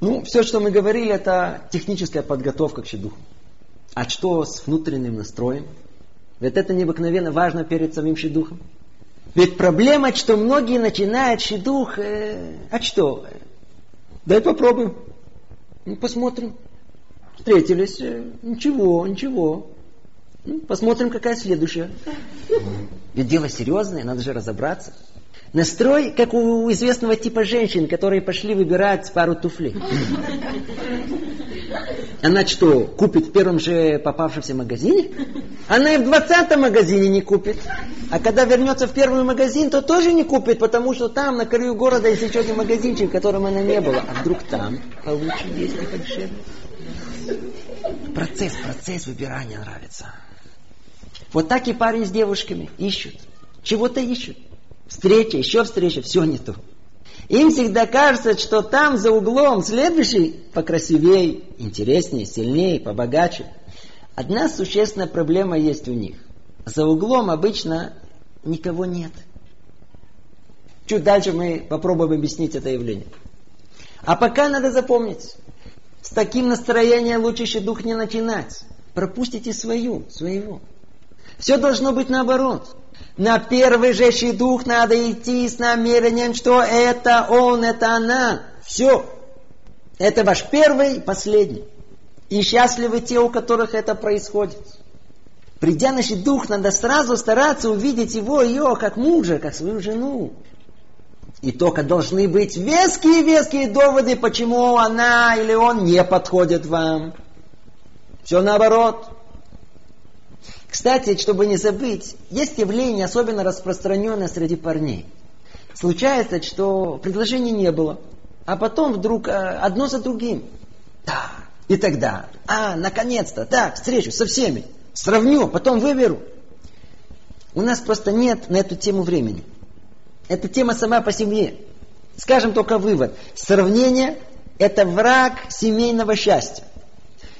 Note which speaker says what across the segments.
Speaker 1: Ну, все, что мы говорили, это техническая подготовка к щедуху. А что с внутренним настроем? Ведь это необыкновенно важно перед самим щедухом. Ведь проблема, что многие начинают щедух, э, а что? Дай попробуем. Ну, посмотрим. Встретились, э, ничего, ничего. Ну, посмотрим, какая следующая. Ведь дело серьезное, надо же разобраться. Настрой, как у известного типа женщин, которые пошли выбирать пару туфлей. Она что, купит в первом же попавшемся магазине? Она и в двадцатом магазине не купит. А когда вернется в первый магазин, то тоже не купит, потому что там, на краю города, есть еще один магазинчик, в котором она не была. А вдруг там получше есть подешевле? Процесс, процесс выбирания нравится. Вот так и парень с девушками ищут. Чего-то ищут. Встреча, еще встреча, все не то. Им всегда кажется, что там за углом следующий покрасивее, интереснее, сильнее, побогаче. Одна существенная проблема есть у них. За углом обычно никого нет. Чуть дальше мы попробуем объяснить это явление. А пока надо запомнить, с таким настроением лучше дух не начинать. Пропустите свою, своего. Все должно быть наоборот. На первый же дух надо идти с намерением, что это он, это она. Все. Это ваш первый последний. И счастливы те, у которых это происходит. Придя на дух, надо сразу стараться увидеть его, ее, как мужа, как свою жену. И только должны быть веские-веские доводы, почему она или он не подходит вам. Все наоборот. Кстати, чтобы не забыть, есть явление особенно распространенное среди парней. Случается, что предложений не было, а потом вдруг а, одно за другим. Да, и тогда, а, наконец-то, так, встречу со всеми, сравню, потом выберу. У нас просто нет на эту тему времени. Эта тема сама по себе. Скажем только вывод. Сравнение – это враг семейного счастья.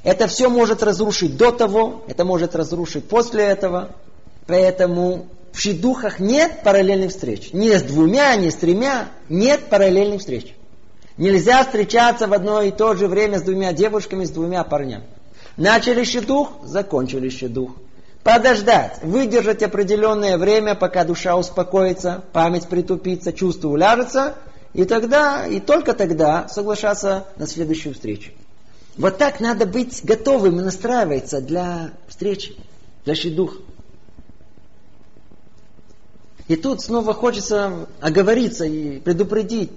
Speaker 1: Это все может разрушить до того, это может разрушить после этого. Поэтому в шидухах нет параллельных встреч. Не с двумя, не с тремя. Нет параллельных встреч. Нельзя встречаться в одно и то же время с двумя девушками, с двумя парнями. Начали щедух, закончили щедух. Подождать, выдержать определенное время, пока душа успокоится, память притупится, чувство уляжется, и тогда, и только тогда соглашаться на следующую встречу. Вот так надо быть готовым и настраиваться для встречи, для щедух. И тут снова хочется оговориться и предупредить.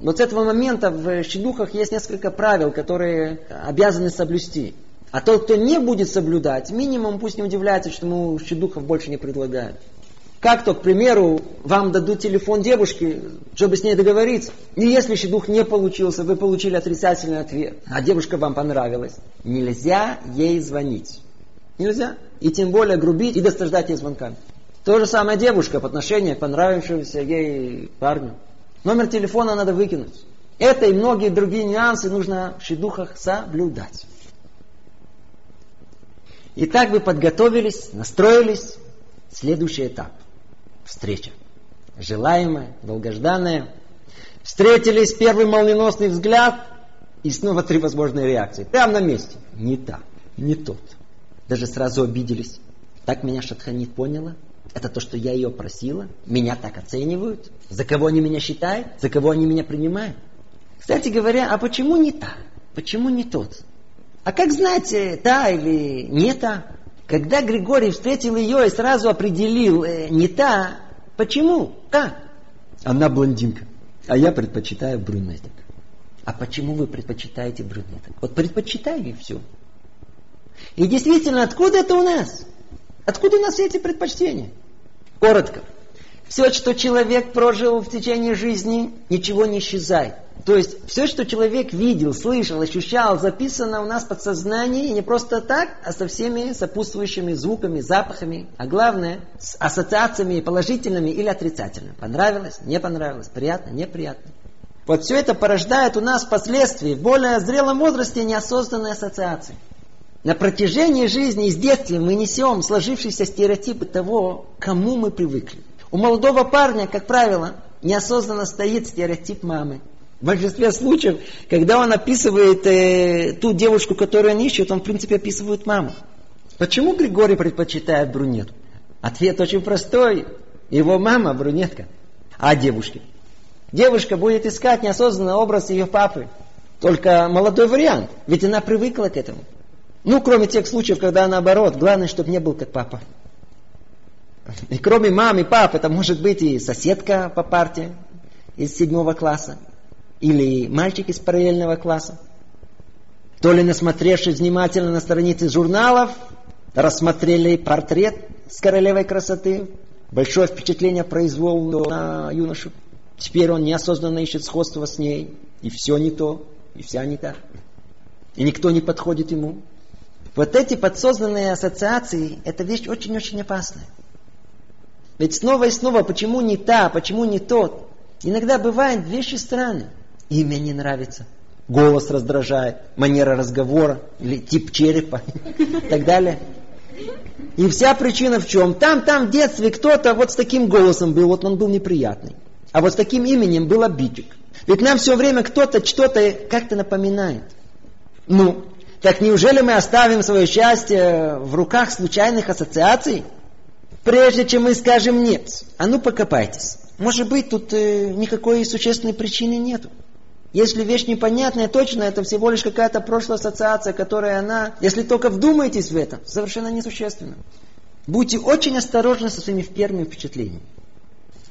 Speaker 1: Вот с этого момента в щедухах есть несколько правил, которые обязаны соблюсти. А тот, кто не будет соблюдать, минимум пусть не удивляется, что ему щедухов больше не предлагают. Как то, к примеру, вам дадут телефон девушки, чтобы с ней договориться. И если щедух не получился, вы получили отрицательный ответ, а девушка вам понравилась, нельзя ей звонить. Нельзя. И тем более грубить и достаждать ей звонками. То же самое девушка по отношению к понравившемуся ей парню. Номер телефона надо выкинуть. Это и многие другие нюансы нужно в щедухах соблюдать. Итак, вы подготовились, настроились. Следующий этап – встреча. Желаемая, долгожданная. Встретились, первый молниеносный взгляд, и снова три возможные реакции. Прямо на месте. Не так, не тот. Даже сразу обиделись. Так меня Шатханит поняла? Это то, что я ее просила? Меня так оценивают? За кого они меня считают? За кого они меня принимают? Кстати говоря, а почему не та? Почему не тот? А как знать, э, та или не та? Когда Григорий встретил ее и сразу определил, э, не та, почему? Как? Она блондинка, а я предпочитаю брюнеток. А почему вы предпочитаете брюнеток? Вот предпочитаю и все. И действительно, откуда это у нас? Откуда у нас эти предпочтения? Коротко. Все, что человек прожил в течение жизни, ничего не исчезает. То есть все, что человек видел, слышал, ощущал, записано у нас в подсознании не просто так, а со всеми сопутствующими звуками, запахами, а главное, с ассоциациями положительными или отрицательными. Понравилось, не понравилось, приятно, неприятно. Вот все это порождает у нас впоследствии в более зрелом возрасте неосознанные ассоциации. На протяжении жизни и с детства мы несем сложившиеся стереотипы того, к кому мы привыкли. У молодого парня, как правило, неосознанно стоит стереотип мамы. В большинстве случаев, когда он описывает э, ту девушку, которую он ищет, он в принципе описывает маму. Почему Григорий предпочитает брюнетку? Ответ очень простой. Его мама брюнетка. А девушки? Девушка будет искать неосознанный образ ее папы. Только молодой вариант. Ведь она привыкла к этому. Ну, кроме тех случаев, когда наоборот. Главное, чтобы не был как папа. И кроме мамы и папы, это может быть и соседка по парте из седьмого класса. Или мальчик из параллельного класса. То ли насмотревшись внимательно на страницы журналов, рассмотрели портрет с королевой красоты, большое впечатление произвел на юношу. Теперь он неосознанно ищет сходство с ней, и все не то, и вся не так. И никто не подходит ему. Вот эти подсознанные ассоциации, это вещь очень-очень опасная. Ведь снова и снова, почему не та, почему не тот? Иногда бывают вещи странные. Имя не нравится, голос раздражает, манера разговора или тип черепа и так далее. И вся причина в чем? Там, там в детстве кто-то вот с таким голосом был, вот он был неприятный. А вот с таким именем был обидчик. Ведь нам все время кто-то что-то как-то напоминает. Ну, так неужели мы оставим свое счастье в руках случайных ассоциаций? Прежде чем мы скажем нет, а ну покопайтесь. Может быть, тут э, никакой существенной причины нету. Если вещь непонятная, точно, это всего лишь какая-то прошлая ассоциация, которая она, если только вдумаетесь в это, совершенно несущественна. Будьте очень осторожны со своими первыми впечатлениями.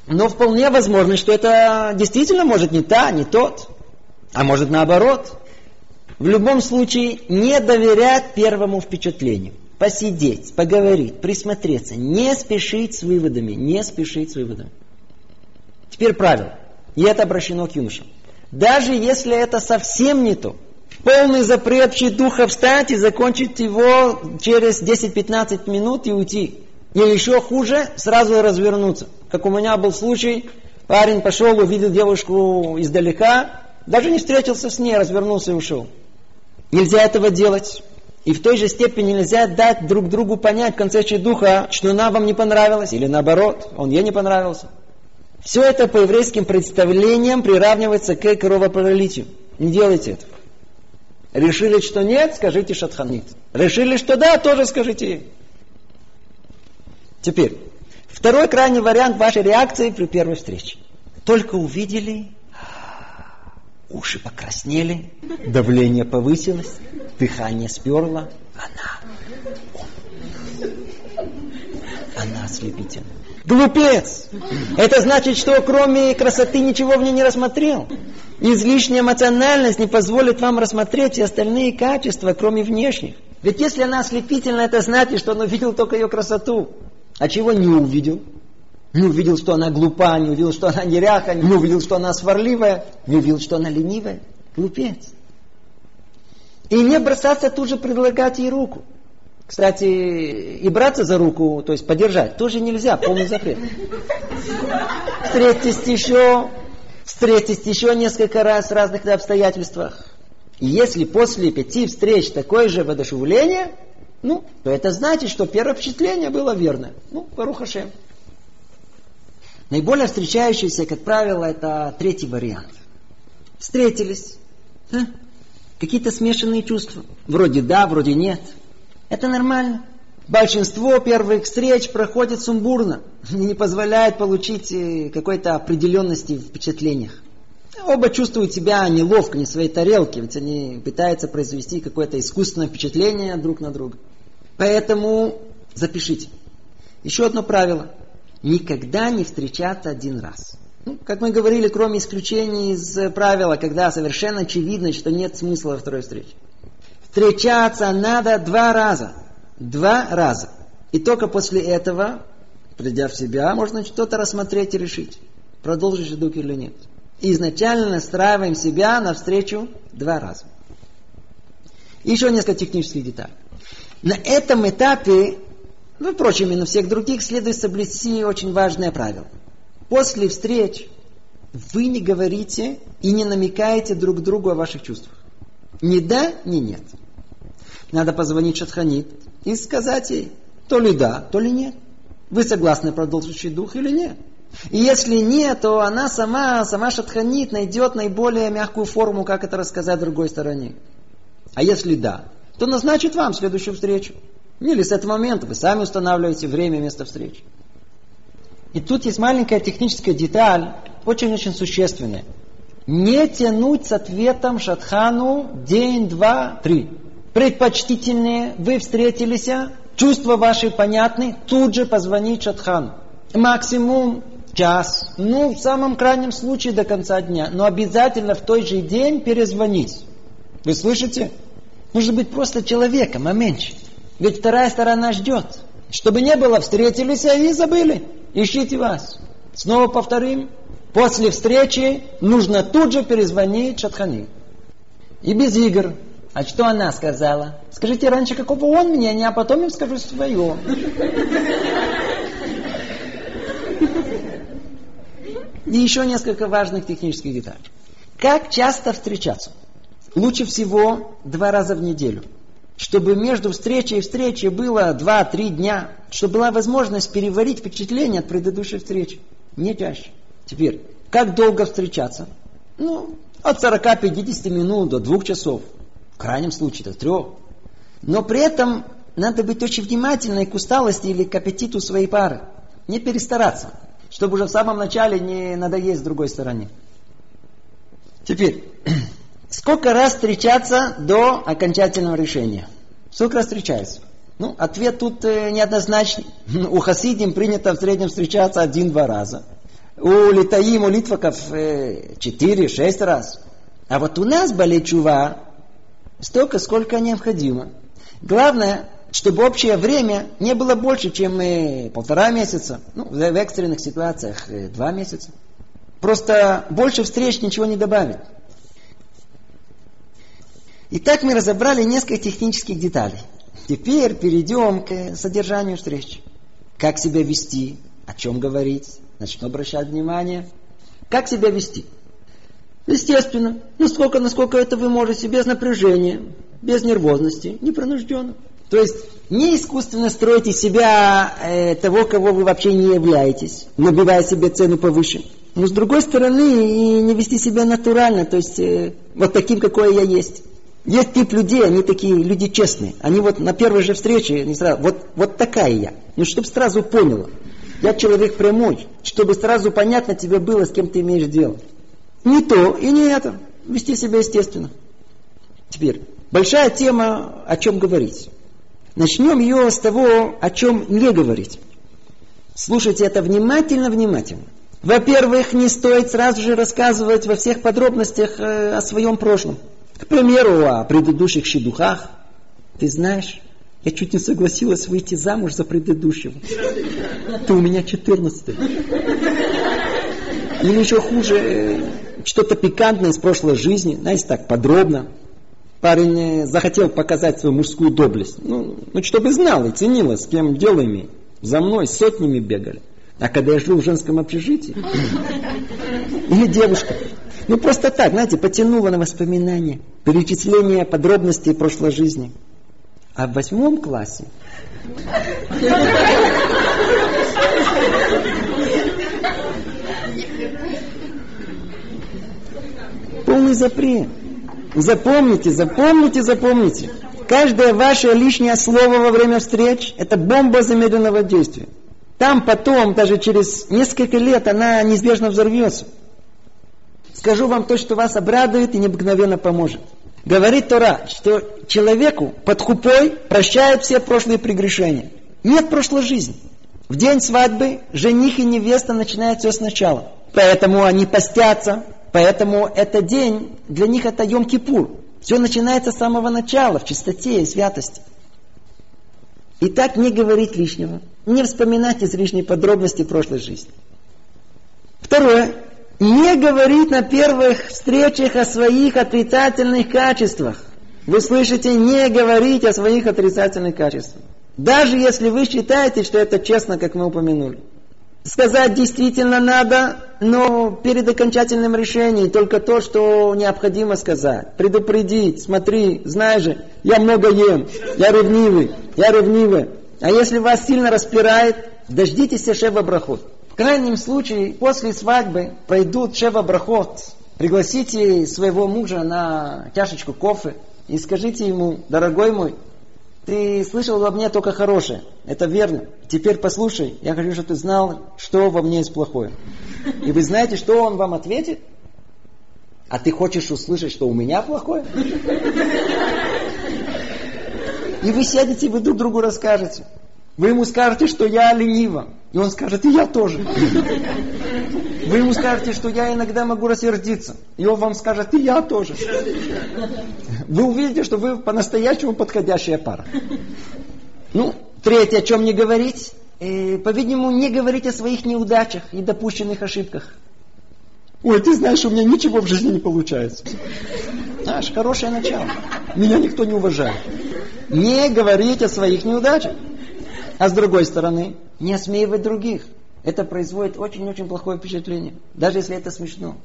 Speaker 1: Но вполне возможно, что это действительно может не та, не тот, а может наоборот. В любом случае, не доверять первому впечатлению. Посидеть, поговорить, присмотреться, не спешить с выводами, не спешить с выводами. Теперь правило. И это обращено к юношам. Даже если это совсем не то, полный запрет духа встать и закончить его через 10-15 минут и уйти. Или еще хуже, сразу развернуться. Как у меня был случай, парень пошел, увидел девушку издалека, даже не встретился с ней, развернулся и ушел. Нельзя этого делать. И в той же степени нельзя дать друг другу понять в конце духа, что она вам не понравилась, или наоборот, он ей не понравился. Все это по еврейским представлениям приравнивается к кровопролитию. Не делайте этого. Решили, что нет, скажите шатханит. Решили, что да, тоже скажите. Теперь, второй крайний вариант вашей реакции при первой встрече. Только увидели, уши покраснели, давление повысилось, дыхание сперло. Она, она ослепительна. Глупец! Это значит, что кроме красоты ничего в ней не рассмотрел. Излишняя эмоциональность не позволит вам рассмотреть все остальные качества, кроме внешних. Ведь если она ослепительна, это значит, что он увидел только ее красоту. А чего не увидел? Не увидел, что она глупа, не увидел, что она неряха, не увидел, что она сварливая, не увидел, что она ленивая. Глупец. И не бросаться тут же предлагать ей руку. Кстати, и браться за руку, то есть подержать, тоже нельзя, полный запрет. Встретитесь еще, встретитесь еще несколько раз в разных обстоятельствах. И если после пяти встреч такое же воодушевление, ну, то это значит, что первое впечатление было верное. Ну, Барухашем. Наиболее встречающийся, как правило, это третий вариант. Встретились. Какие-то смешанные чувства. Вроде да, вроде нет. Это нормально. Большинство первых встреч проходит сумбурно и не позволяет получить э, какой-то определенности в впечатлениях. Оба чувствуют себя неловко, не в своей тарелке, ведь они пытаются произвести какое-то искусственное впечатление друг на друга. Поэтому запишите. Еще одно правило. Никогда не встречаться один раз. Ну, как мы говорили, кроме исключений из правила, когда совершенно очевидно, что нет смысла во второй встрече. Встречаться надо два раза. Два раза. И только после этого, придя в себя, можно что-то рассмотреть и решить, продолжишь дух или нет. Изначально настраиваем себя навстречу два раза. Еще несколько технических деталей. На этом этапе, ну, впрочем, и на всех других, следует соблюсти очень важное правило. После встреч вы не говорите и не намекаете друг другу о ваших чувствах. Ни да, ни нет. Надо позвонить Шатханит и сказать ей, то ли да, то ли нет. Вы согласны продолжить дух или нет? И если нет, то она сама, сама шатханит найдет наиболее мягкую форму, как это рассказать другой стороне. А если да, то назначит вам следующую встречу. Или с этого момента вы сами устанавливаете время и место встречи. И тут есть маленькая техническая деталь, очень-очень существенная. Не тянуть с ответом Шатхану день, два, три. Предпочтительнее, вы встретились, чувства ваши понятны, тут же позвонить Шатхану. Максимум час, ну, в самом крайнем случае до конца дня, но обязательно в тот же день перезвонить. Вы слышите? Нужно быть просто человеком, а меньше. Ведь вторая сторона ждет. Чтобы не было, встретились и забыли. Ищите вас. Снова повторим. После встречи нужно тут же перезвонить Шатхани. И без игр. А что она сказала? Скажите раньше, какого он мнения, а потом им скажу свое. И еще несколько важных технических деталей. Как часто встречаться? Лучше всего два раза в неделю. Чтобы между встречей и встречей было два-три дня. Чтобы была возможность переварить впечатление от предыдущей встречи. Не чаще. Теперь, как долго встречаться? Ну, от 40-50 минут до двух часов. В крайнем случае до трех. Но при этом надо быть очень внимательной к усталости или к аппетиту своей пары. Не перестараться чтобы уже в самом начале не надоесть другой стороне. Теперь, сколько раз встречаться до окончательного решения? Сколько раз встречаются? Ну, ответ тут э, неоднозначный. У хасидим принято в среднем встречаться один-два раза. У литаим, у литваков э, четыре-шесть раз. А вот у нас болечува столько, сколько необходимо. Главное, чтобы общее время не было больше, чем э, полтора месяца. Ну, в экстренных ситуациях э, два месяца. Просто больше встреч ничего не добавит. Итак, мы разобрали несколько технических деталей. Теперь перейдем к содержанию встречи. Как себя вести, о чем говорить, на что обращать внимание. Как себя вести? Естественно, насколько, насколько это вы можете, без напряжения, без нервозности, непринужденно. То есть не искусственно строить из себя э, того, кого вы вообще не являетесь, набивая себе цену повыше. Но с другой стороны, и не вести себя натурально, то есть э, вот таким, какой я есть. Есть тип людей, они такие люди честные. Они вот на первой же встрече, не сразу, вот, вот такая я. Ну, чтобы сразу поняла. Я человек прямой, чтобы сразу понятно тебе было, с кем ты имеешь дело. Не то и не это. Вести себя естественно. Теперь, большая тема, о чем говорить. Начнем ее с того, о чем не говорить. Слушайте это внимательно, внимательно. Во-первых, не стоит сразу же рассказывать во всех подробностях э, о своем прошлом. К примеру, о предыдущих щедухах. Ты знаешь, я чуть не согласилась выйти замуж за предыдущего. Ты у меня четырнадцатый. Или еще хуже, э, что-то пикантное из прошлой жизни, знаете, так подробно. Парень захотел показать свою мужскую доблесть. Ну, ну чтобы знал и ценила, с кем дело имеет. За мной сотнями бегали. А когда я жил в женском общежитии, или девушка, ну просто так, знаете, потянула на воспоминания, перечисление подробностей прошлой жизни. А в восьмом классе полный запрет. Запомните, запомните, запомните. Каждое ваше лишнее слово во время встреч – это бомба замедленного действия. Там потом, даже через несколько лет, она неизбежно взорвется. Скажу вам то, что вас обрадует и необыкновенно поможет. Говорит Тора, что человеку под хупой прощают все прошлые прегрешения. Нет прошлой жизни. В день свадьбы жених и невеста начинают все сначала. Поэтому они постятся, Поэтому этот день, для них это Йом-Кипур. Все начинается с самого начала, в чистоте и святости. И так не говорить лишнего. Не вспоминать излишние подробности прошлой жизни. Второе. Не говорить на первых встречах о своих отрицательных качествах. Вы слышите, не говорить о своих отрицательных качествах. Даже если вы считаете, что это честно, как мы упомянули. Сказать действительно надо, но перед окончательным решением только то, что необходимо сказать. Предупредить, смотри, знаешь же, я много ем, я ревнивый, я ревнивый. А если вас сильно распирает, дождитесь Шева Брахот. В крайнем случае, после свадьбы пройдут шева брахот. Пригласите своего мужа на чашечку кофе и скажите ему, дорогой мой, ты слышал во мне только хорошее. Это верно. Теперь послушай, я хочу, чтобы ты знал, что во мне есть плохое. И вы знаете, что он вам ответит? А ты хочешь услышать, что у меня плохое? И вы сядете, вы друг другу расскажете. Вы ему скажете, что я ленива. И он скажет, и я тоже. Вы ему скажете, что я иногда могу рассердиться. И он вам скажет, и я тоже. Вы увидите, что вы по-настоящему подходящая пара. Ну, третье, о чем не говорить. Э, по-видимому, не говорить о своих неудачах и допущенных ошибках. Ой, ты знаешь, у меня ничего в жизни не получается. Знаешь, хорошее начало. Меня никто не уважает. Не говорить о своих неудачах. А с другой стороны, не осмеивать других. Это производит очень-очень плохое впечатление. Даже если это смешно.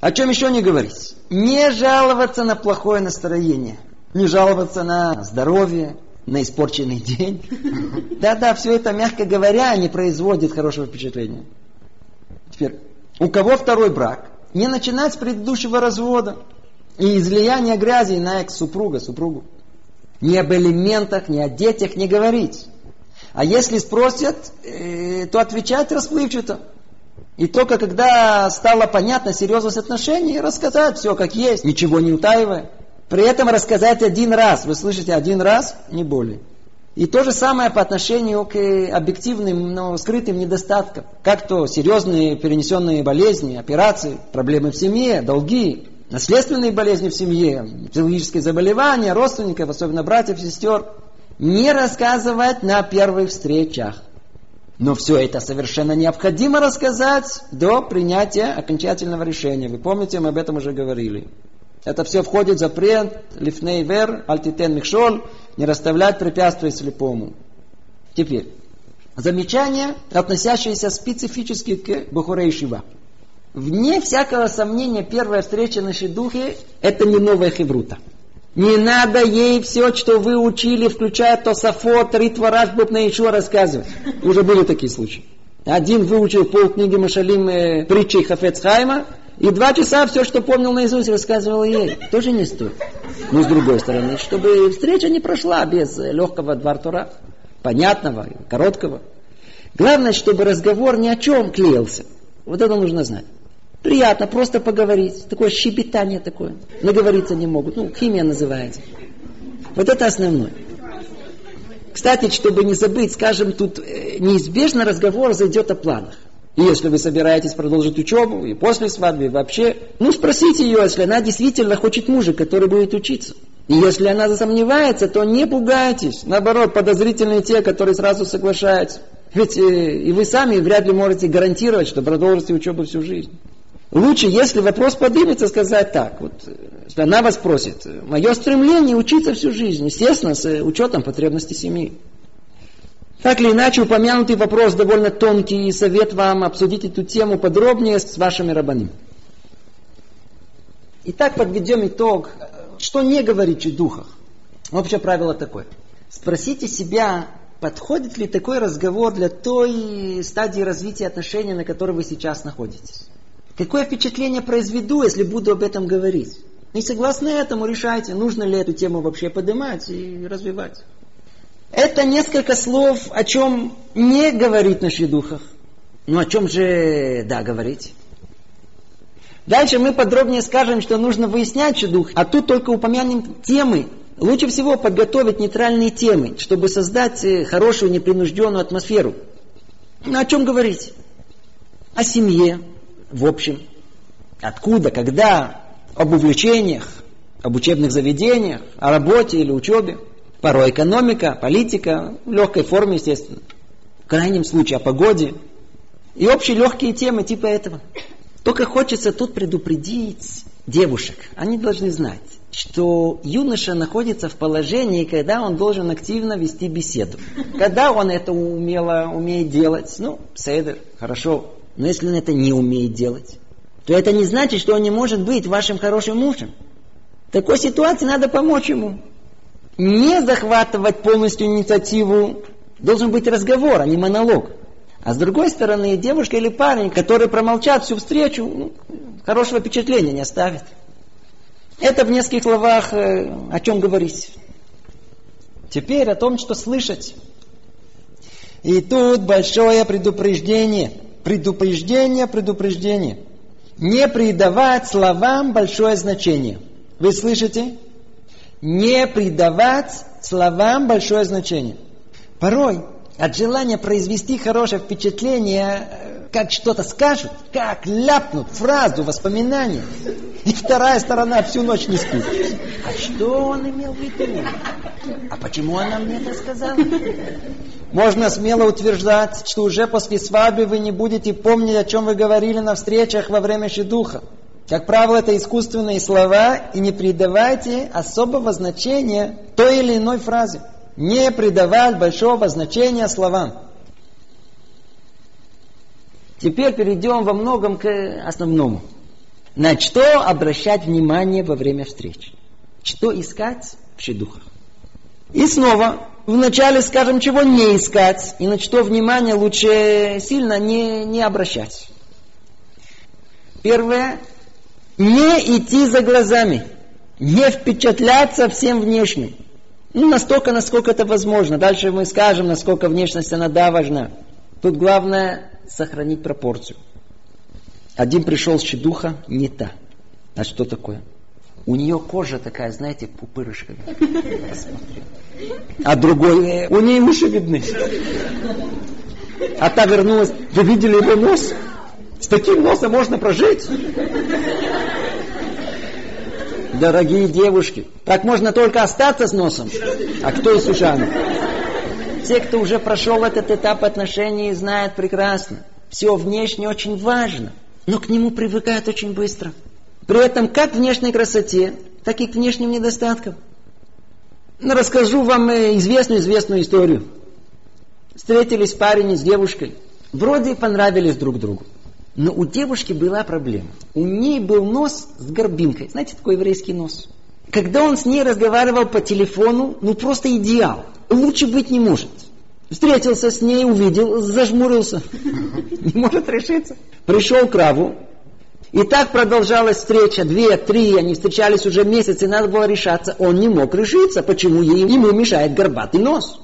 Speaker 1: О чем еще не говорить? Не жаловаться на плохое настроение. Не жаловаться на здоровье, на испорченный день. Да-да, все это, мягко говоря, не производит хорошего впечатления. Теперь, у кого второй брак? Не начинать с предыдущего развода и излияния грязи на экс-супруга, супругу. Ни об элементах, ни о детях не говорить. А если спросят, э, то отвечать расплывчато. И только когда стало понятна серьезность отношений, рассказать все как есть, ничего не утаивая. При этом рассказать один раз. Вы слышите, один раз, не более. И то же самое по отношению к объективным, но скрытым недостаткам. Как то серьезные перенесенные болезни, операции, проблемы в семье, долги, наследственные болезни в семье, психологические заболевания, родственников, особенно братьев, сестер, не рассказывать на первых встречах. Но все это совершенно необходимо рассказать до принятия окончательного решения. Вы помните, мы об этом уже говорили. Это все входит в запрет лифней вер, альтитен михшоль, не расставлять препятствия слепому. Теперь, замечания, относящиеся специфически к Бухурей Шива. Вне всякого сомнения, первая встреча на Шидухе – это не новая хеврута. Не надо ей все, что вы учили, включая Тософот, Ритвараш, Бубна еще рассказывать. Уже были такие случаи. Один выучил пол книги Машалим э, притчей Хафецхайма, и два часа все, что помнил наизусть, рассказывал ей. Тоже не стоит. Но с другой стороны, чтобы встреча не прошла без э, легкого двартура, понятного, короткого. Главное, чтобы разговор ни о чем клеился. Вот это нужно знать. Приятно просто поговорить. Такое щебетание такое. Наговориться не могут. Ну, химия называется. Вот это основное. Кстати, чтобы не забыть, скажем, тут э, неизбежно разговор зайдет о планах. И если вы собираетесь продолжить учебу, и после свадьбы, вообще, ну спросите ее, если она действительно хочет мужа, который будет учиться. И если она засомневается, то не пугайтесь. Наоборот, подозрительные те, которые сразу соглашаются. Ведь э, и вы сами вряд ли можете гарантировать, что продолжите учебу всю жизнь. Лучше, если вопрос поднимется, сказать так. Вот, она вас просит, мое стремление учиться всю жизнь, естественно, с учетом потребностей семьи. Так или иначе, упомянутый вопрос довольно тонкий, и совет вам обсудить эту тему подробнее с вашими рабами. Итак, подведем итог. Что не говорить о духах? Общее правило такое. Спросите себя, подходит ли такой разговор для той стадии развития отношений, на которой вы сейчас находитесь. Какое впечатление произведу, если буду об этом говорить? И согласно этому решайте, нужно ли эту тему вообще поднимать и развивать. Это несколько слов, о чем не говорить на шедухах. Но о чем же, да, говорить? Дальше мы подробнее скажем, что нужно выяснять шедух, а тут только упомянем темы. Лучше всего подготовить нейтральные темы, чтобы создать э, хорошую непринужденную атмосферу. Ну, о чем говорить? О семье, в общем. Откуда, когда, об увлечениях, об учебных заведениях, о работе или учебе. Порой экономика, политика, в легкой форме, естественно. В крайнем случае о погоде. И общие легкие темы типа этого. Только хочется тут предупредить девушек. Они должны знать, что юноша находится в положении, когда он должен активно вести беседу. Когда он это умело умеет делать, ну, седер, хорошо, но если он это не умеет делать, то это не значит, что он не может быть вашим хорошим мужем. В такой ситуации надо помочь ему. Не захватывать полностью инициативу. Должен быть разговор, а не монолог. А с другой стороны, девушка или парень, которые промолчат всю встречу, ну, хорошего впечатления не оставит. Это в нескольких словах э, о чем говорить. Теперь о том, что слышать. И тут большое предупреждение. Предупреждение, предупреждение. Не придавать словам большое значение. Вы слышите? Не придавать словам большое значение. Порой от желания произвести хорошее впечатление, э, как что-то скажут, как ляпнут фразу, воспоминание, и вторая сторона всю ночь не спит. А что он имел в виду? А почему она мне это сказала? Можно смело утверждать, что уже после свадьбы вы не будете помнить, о чем вы говорили на встречах во время шедуха. Как правило, это искусственные слова, и не придавайте особого значения той или иной фразе не придавать большого значения словам. Теперь перейдем во многом к основному. На что обращать внимание во время встреч? Что искать в шедухах? И снова, вначале скажем, чего не искать, и на что внимание лучше сильно не, не обращать. Первое, не идти за глазами, не впечатляться всем внешним. Ну, настолько, насколько это возможно. Дальше мы скажем, насколько внешность она да важна. Тут главное сохранить пропорцию. Один пришел с щедуха, не та. А что такое? У нее кожа такая, знаете, пупырышка. А другой, э, у нее уши видны. А та вернулась, вы видели его нос? С таким носом можно прожить? Дорогие девушки, так можно только остаться с носом. А кто из ушами? Те, кто уже прошел этот этап отношений, знают прекрасно. Все внешне очень важно, но к нему привыкают очень быстро. При этом как внешней красоте, так и к внешним недостаткам. Ну, расскажу вам известную-известную историю. Встретились парень с девушкой. Вроде понравились друг другу. Но у девушки была проблема. У ней был нос с горбинкой. Знаете, такой еврейский нос. Когда он с ней разговаривал по телефону, ну просто идеал. Лучше быть не может. Встретился с ней, увидел, зажмурился. Не может решиться. Пришел к Раву. И так продолжалась встреча. Две, три, они встречались уже месяц, и надо было решаться. Он не мог решиться, почему ему мешает горбатый нос.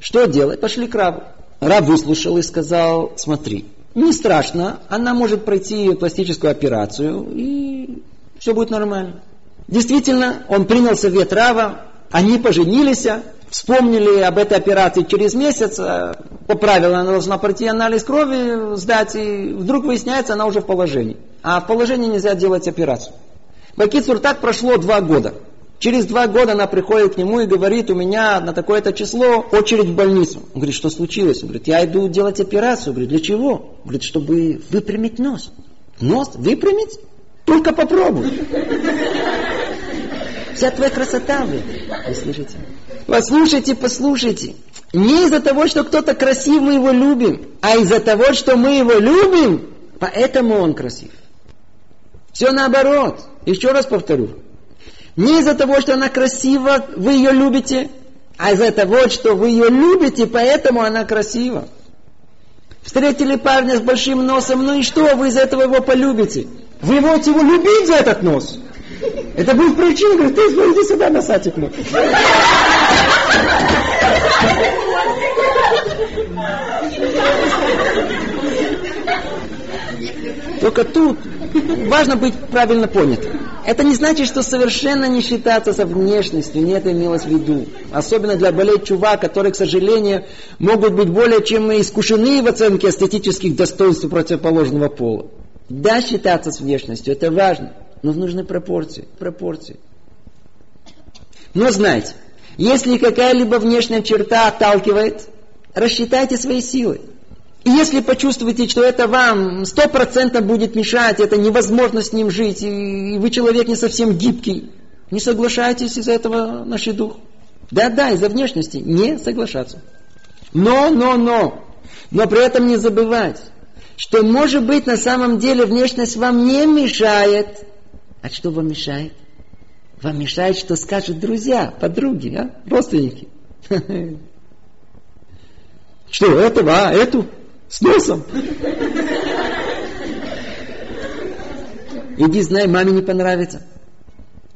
Speaker 1: Что делать? Пошли к Раву. Рав выслушал и сказал, смотри, не страшно, она может пройти пластическую операцию, и все будет нормально. Действительно, он принял совет Рава, они поженились, вспомнили об этой операции через месяц, э, по правилам она должна пройти анализ крови, сдать, и вдруг выясняется, она уже в положении. А в положении нельзя делать операцию. Бакицур так прошло два года. Через два года она приходит к нему и говорит, у меня на такое-то число очередь в больницу. Он говорит, что случилось? Он говорит, я иду делать операцию. Он говорит, для чего? Он говорит, чтобы выпрямить нос. Нос выпрямить? Только попробуй. Вся твоя красота вы. Вы слышите? Послушайте, послушайте. Не из-за того, что кто-то красив, мы его любим, а из-за того, что мы его любим, поэтому он красив. Все наоборот. Еще раз повторю. Не из-за того, что она красива, вы ее любите, а из-за того, что вы ее любите, поэтому она красива. Встретили парня с большим носом, ну и что, вы из-за этого его полюбите? Вы будете его любить за этот нос. Это будет причина, говорит, ты иди сюда на сатик. Ну. Только тут важно быть правильно понятым. Это не значит, что совершенно не считаться со внешностью, не это имелось в виду. Особенно для болей чува, которые, к сожалению, могут быть более чем искушены в оценке эстетических достоинств противоположного пола. Да, считаться с внешностью, это важно, но нужны пропорции, пропорции. Но знайте, если какая-либо внешняя черта отталкивает, рассчитайте свои силы. И если почувствуете, что это вам стопроцентно будет мешать, это невозможно с ним жить, и вы человек не совсем гибкий, не соглашайтесь из-за этого на дух. Да-да, из-за внешности не соглашаться. Но, но, но, но при этом не забывать, что может быть на самом деле внешность вам не мешает. А что вам мешает? Вам мешает, что скажут друзья, подруги, а? родственники. Что, этого, а, эту? С носом. Иди, знай, маме не понравится.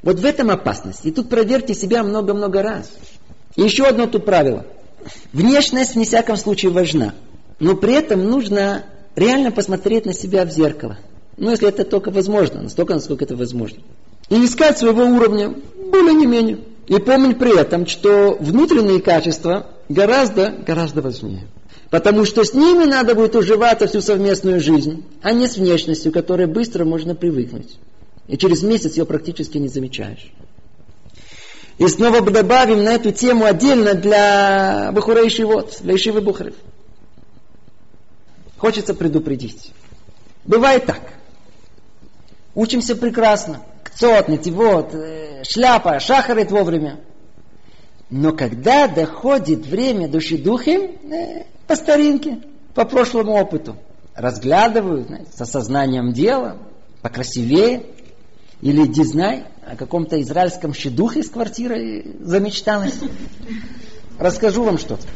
Speaker 1: Вот в этом опасность. И тут проверьте себя много-много раз. И еще одно тут правило. Внешность, в всяком случае, важна. Но при этом нужно реально посмотреть на себя в зеркало. Ну, если это только возможно, настолько, насколько это возможно. И искать своего уровня более не менее. И помнить при этом, что внутренние качества гораздо, гораздо важнее. Потому что с ними надо будет уживаться всю совместную жизнь, а не с внешностью, которой быстро можно привыкнуть. И через месяц ее практически не замечаешь. И снова добавим на эту тему отдельно для Бухура и Шивот, для Ишивы Бухарев. Хочется предупредить. Бывает так. Учимся прекрасно. Кцот, нативот, э, шляпа, шахарит вовремя. Но когда доходит время души духи, э, по старинке, по прошлому опыту, разглядывают знаете, с осознанием дела, покрасивее, или дизнай о каком-то израильском щедухе с квартирой замечталось. Расскажу вам что-то.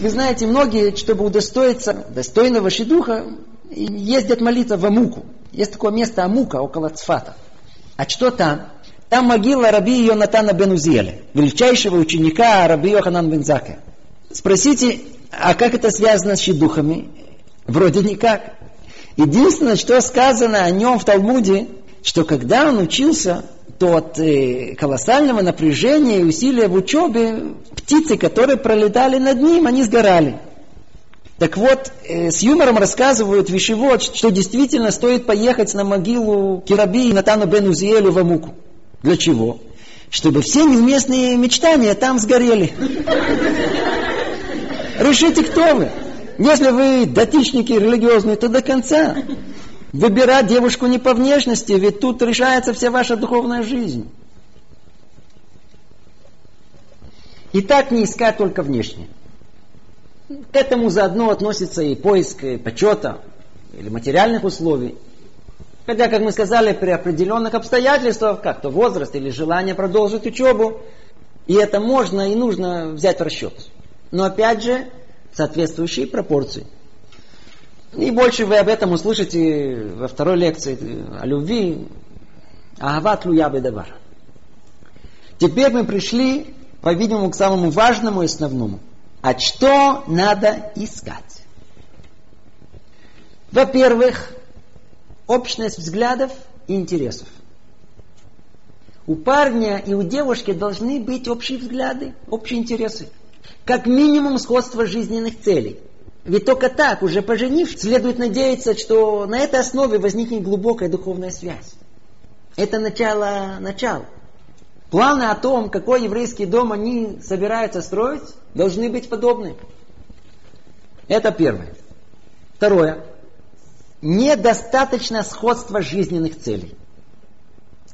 Speaker 1: Вы знаете, многие, чтобы удостоиться достойного щедуха, ездят молиться в Амуку. Есть такое место Амука около Цфата. А что там? Там могила раби Йонатана бен Узиэля, величайшего ученика раби Йоханан бен Зака. Спросите, а как это связано с щедухами? Вроде никак. Единственное, что сказано о нем в Талмуде, что когда он учился, то от э, колоссального напряжения и усилия в учебе птицы, которые пролетали над ним, они сгорали. Так вот, э, с юмором рассказывают вещевод, что действительно стоит поехать на могилу Кираби и Натану бен Узиэлю в Амуку. Для чего? Чтобы все неуместные мечтания там сгорели. Решите, кто вы. Если вы датичники религиозные, то до конца. Выбирать девушку не по внешности, ведь тут решается вся ваша духовная жизнь. И так не искать только внешне. К этому заодно относится и поиск почета или материальных условий. Хотя, как мы сказали, при определенных обстоятельствах, как то возраст или желание продолжить учебу, и это можно и нужно взять в расчет. Но опять же, соответствующие пропорции. И больше вы об этом услышите во второй лекции о любви. Агават луя бедавар. Теперь мы пришли, по-видимому, к самому важному и основному. А что надо искать? Во-первых, общность взглядов и интересов. У парня и у девушки должны быть общие взгляды, общие интересы. Как минимум сходство жизненных целей. Ведь только так, уже поженив, следует надеяться, что на этой основе возникнет глубокая духовная связь. Это начало начала. Планы о том, какой еврейский дом они собираются строить, должны быть подобны. Это первое. Второе недостаточно сходства жизненных целей.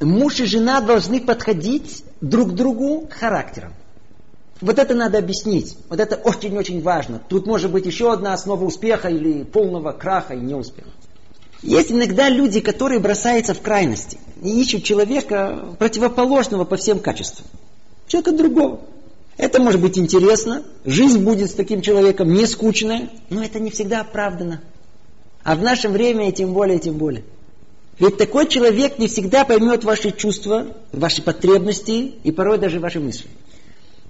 Speaker 1: Муж и жена должны подходить друг другу характером. Вот это надо объяснить. Вот это очень-очень важно. Тут может быть еще одна основа успеха или полного краха и неуспеха. Есть иногда люди, которые бросаются в крайности и ищут человека противоположного по всем качествам. Человека другого. Это может быть интересно, жизнь будет с таким человеком не скучная, но это не всегда оправдано. А в наше время и тем более, тем более. Ведь такой человек не всегда поймет ваши чувства, ваши потребности и порой даже ваши мысли.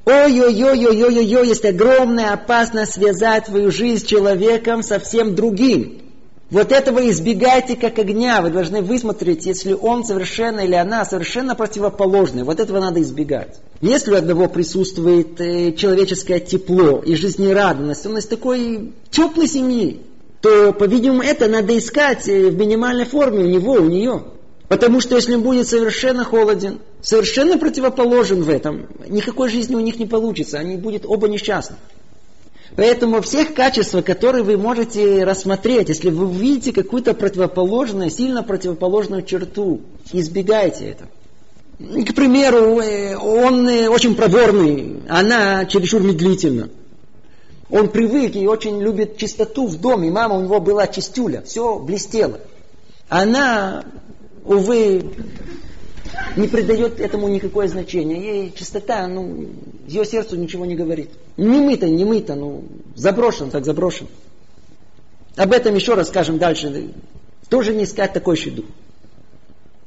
Speaker 1: Ой-ой-ой-ой-ой-ой, есть огромная опасность связать свою жизнь с человеком совсем другим. Вот этого избегайте как огня. Вы должны высмотреть, если он совершенно или она совершенно противоположны. Вот этого надо избегать. Если у одного присутствует э, человеческое тепло и жизнерадостность, он из такой теплой семьи, то, по-видимому, это надо искать э, в минимальной форме у него, у нее. Потому что если он будет совершенно холоден, совершенно противоположен в этом, никакой жизни у них не получится, они будут оба несчастны. Поэтому всех качеств, которые вы можете рассмотреть, если вы увидите какую-то противоположную, сильно противоположную черту, избегайте этого. К примеру, э, он э, очень проворный, она чересчур медлительна. Он привык и очень любит чистоту в доме. Мама у него была чистюля, все блестело. Она, увы, не придает этому никакое значение. Ей чистота, ну, ее сердцу ничего не говорит. Не мыто, не мыто, ну, заброшен, так заброшен. Об этом еще раз скажем дальше. Тоже не искать такой шидух.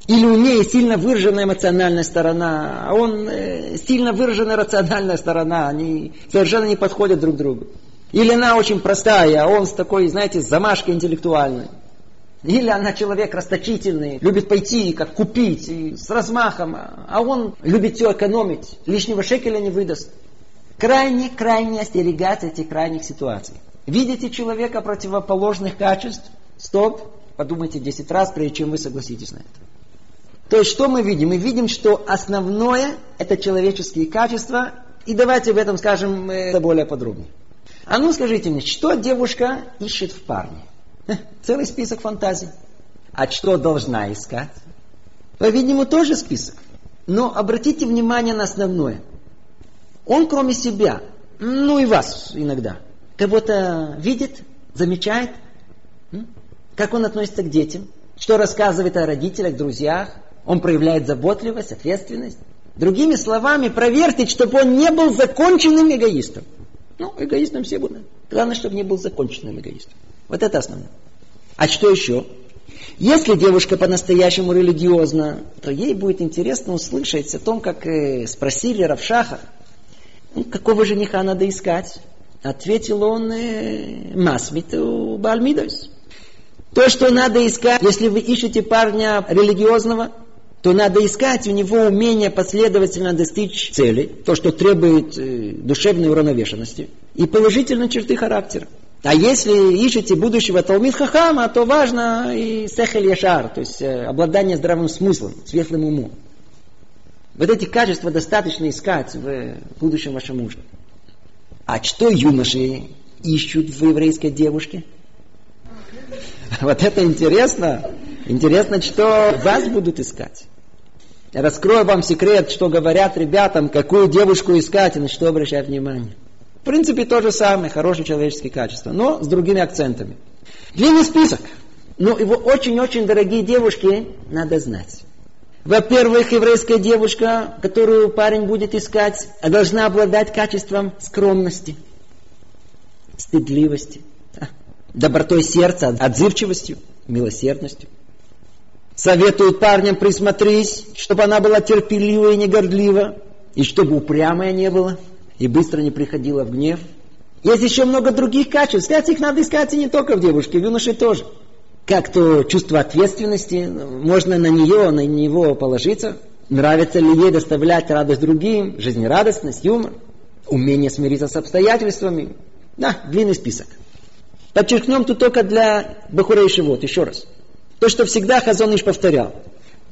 Speaker 1: Или у нее сильно выраженная эмоциональная сторона, а он э, сильно выраженная рациональная сторона. Они совершенно не подходят друг другу. Или она очень простая, а он с такой, знаете, замашкой интеллектуальной. Или она человек расточительный, любит пойти, как купить, и с размахом, а он любит все экономить, лишнего шекеля не выдаст. Крайне-крайне остерегаться этих крайних ситуаций. Видите человека противоположных качеств? Стоп, подумайте 10 раз, прежде чем вы согласитесь на это. То есть, что мы видим? Мы видим, что основное – это человеческие качества, и давайте об этом скажем э, более подробно. А ну скажите мне, что девушка ищет в парне? Целый список фантазий. А что должна искать? По-видимому, тоже список. Но обратите внимание на основное. Он, кроме себя, ну и вас иногда, кого-то видит, замечает, как он относится к детям, что рассказывает о родителях, друзьях, он проявляет заботливость, ответственность. Другими словами, проверьте, чтобы он не был законченным эгоистом. Ну, эгоистом все будут. Главное, чтобы не был законченным эгоистом. Вот это основное. А что еще? Если девушка по-настоящему религиозна, то ей будет интересно услышать о том, как э, спросили Равшаха, ну, какого жениха надо искать. Ответил он, э, Масмиту Бальмидойс. То, что надо искать, если вы ищете парня религиозного, то надо искать у него умение последовательно достичь цели, то, что требует э, душевной уравновешенности, и положительные черты характера. А если ищете будущего Талмит Хахама, то важно и Сехель Яшар, то есть э, обладание здравым смыслом, светлым умом. Вот эти качества достаточно искать в будущем вашем муже. А что юноши ищут в еврейской девушке? Вот это интересно. Интересно, что вас будут искать. Я раскрою вам секрет, что говорят ребятам, какую девушку искать и на что обращать внимание. В принципе, то же самое, хорошие человеческие качества, но с другими акцентами. Длинный список. Но его очень-очень дорогие девушки надо знать. Во-первых, еврейская девушка, которую парень будет искать, должна обладать качеством скромности, стыдливости, добротой сердца, отзывчивостью, милосердностью. Советуют парням присмотрись, чтобы она была терпелива и не гордлива, и чтобы упрямая не была, и быстро не приходила в гнев. Есть еще много других качеств. Кстати, их надо искать и не только в девушке, в юноше тоже. Как то чувство ответственности, можно на нее, на него положиться. Нравится ли ей доставлять радость другим, жизнерадостность, юмор, умение смириться с обстоятельствами. Да, длинный список. Подчеркнем тут только для Бахура и Шивот, еще раз. То, что всегда Хазон повторял.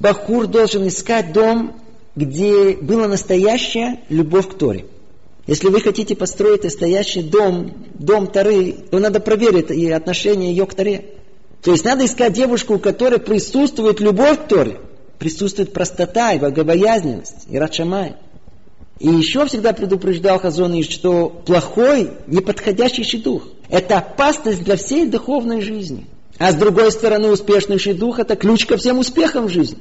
Speaker 1: Бахур должен искать дом, где была настоящая любовь к Торе. Если вы хотите построить настоящий дом, дом Торы, то надо проверить и отношение ее к Торе. То есть надо искать девушку, у которой присутствует любовь к Торе, присутствует простота и богобоязненность, и радшамай. И еще всегда предупреждал Хазон, что плохой, неподходящий дух – это опасность для всей духовной жизни. А с другой стороны, успешный дух – это ключ ко всем успехам в жизни.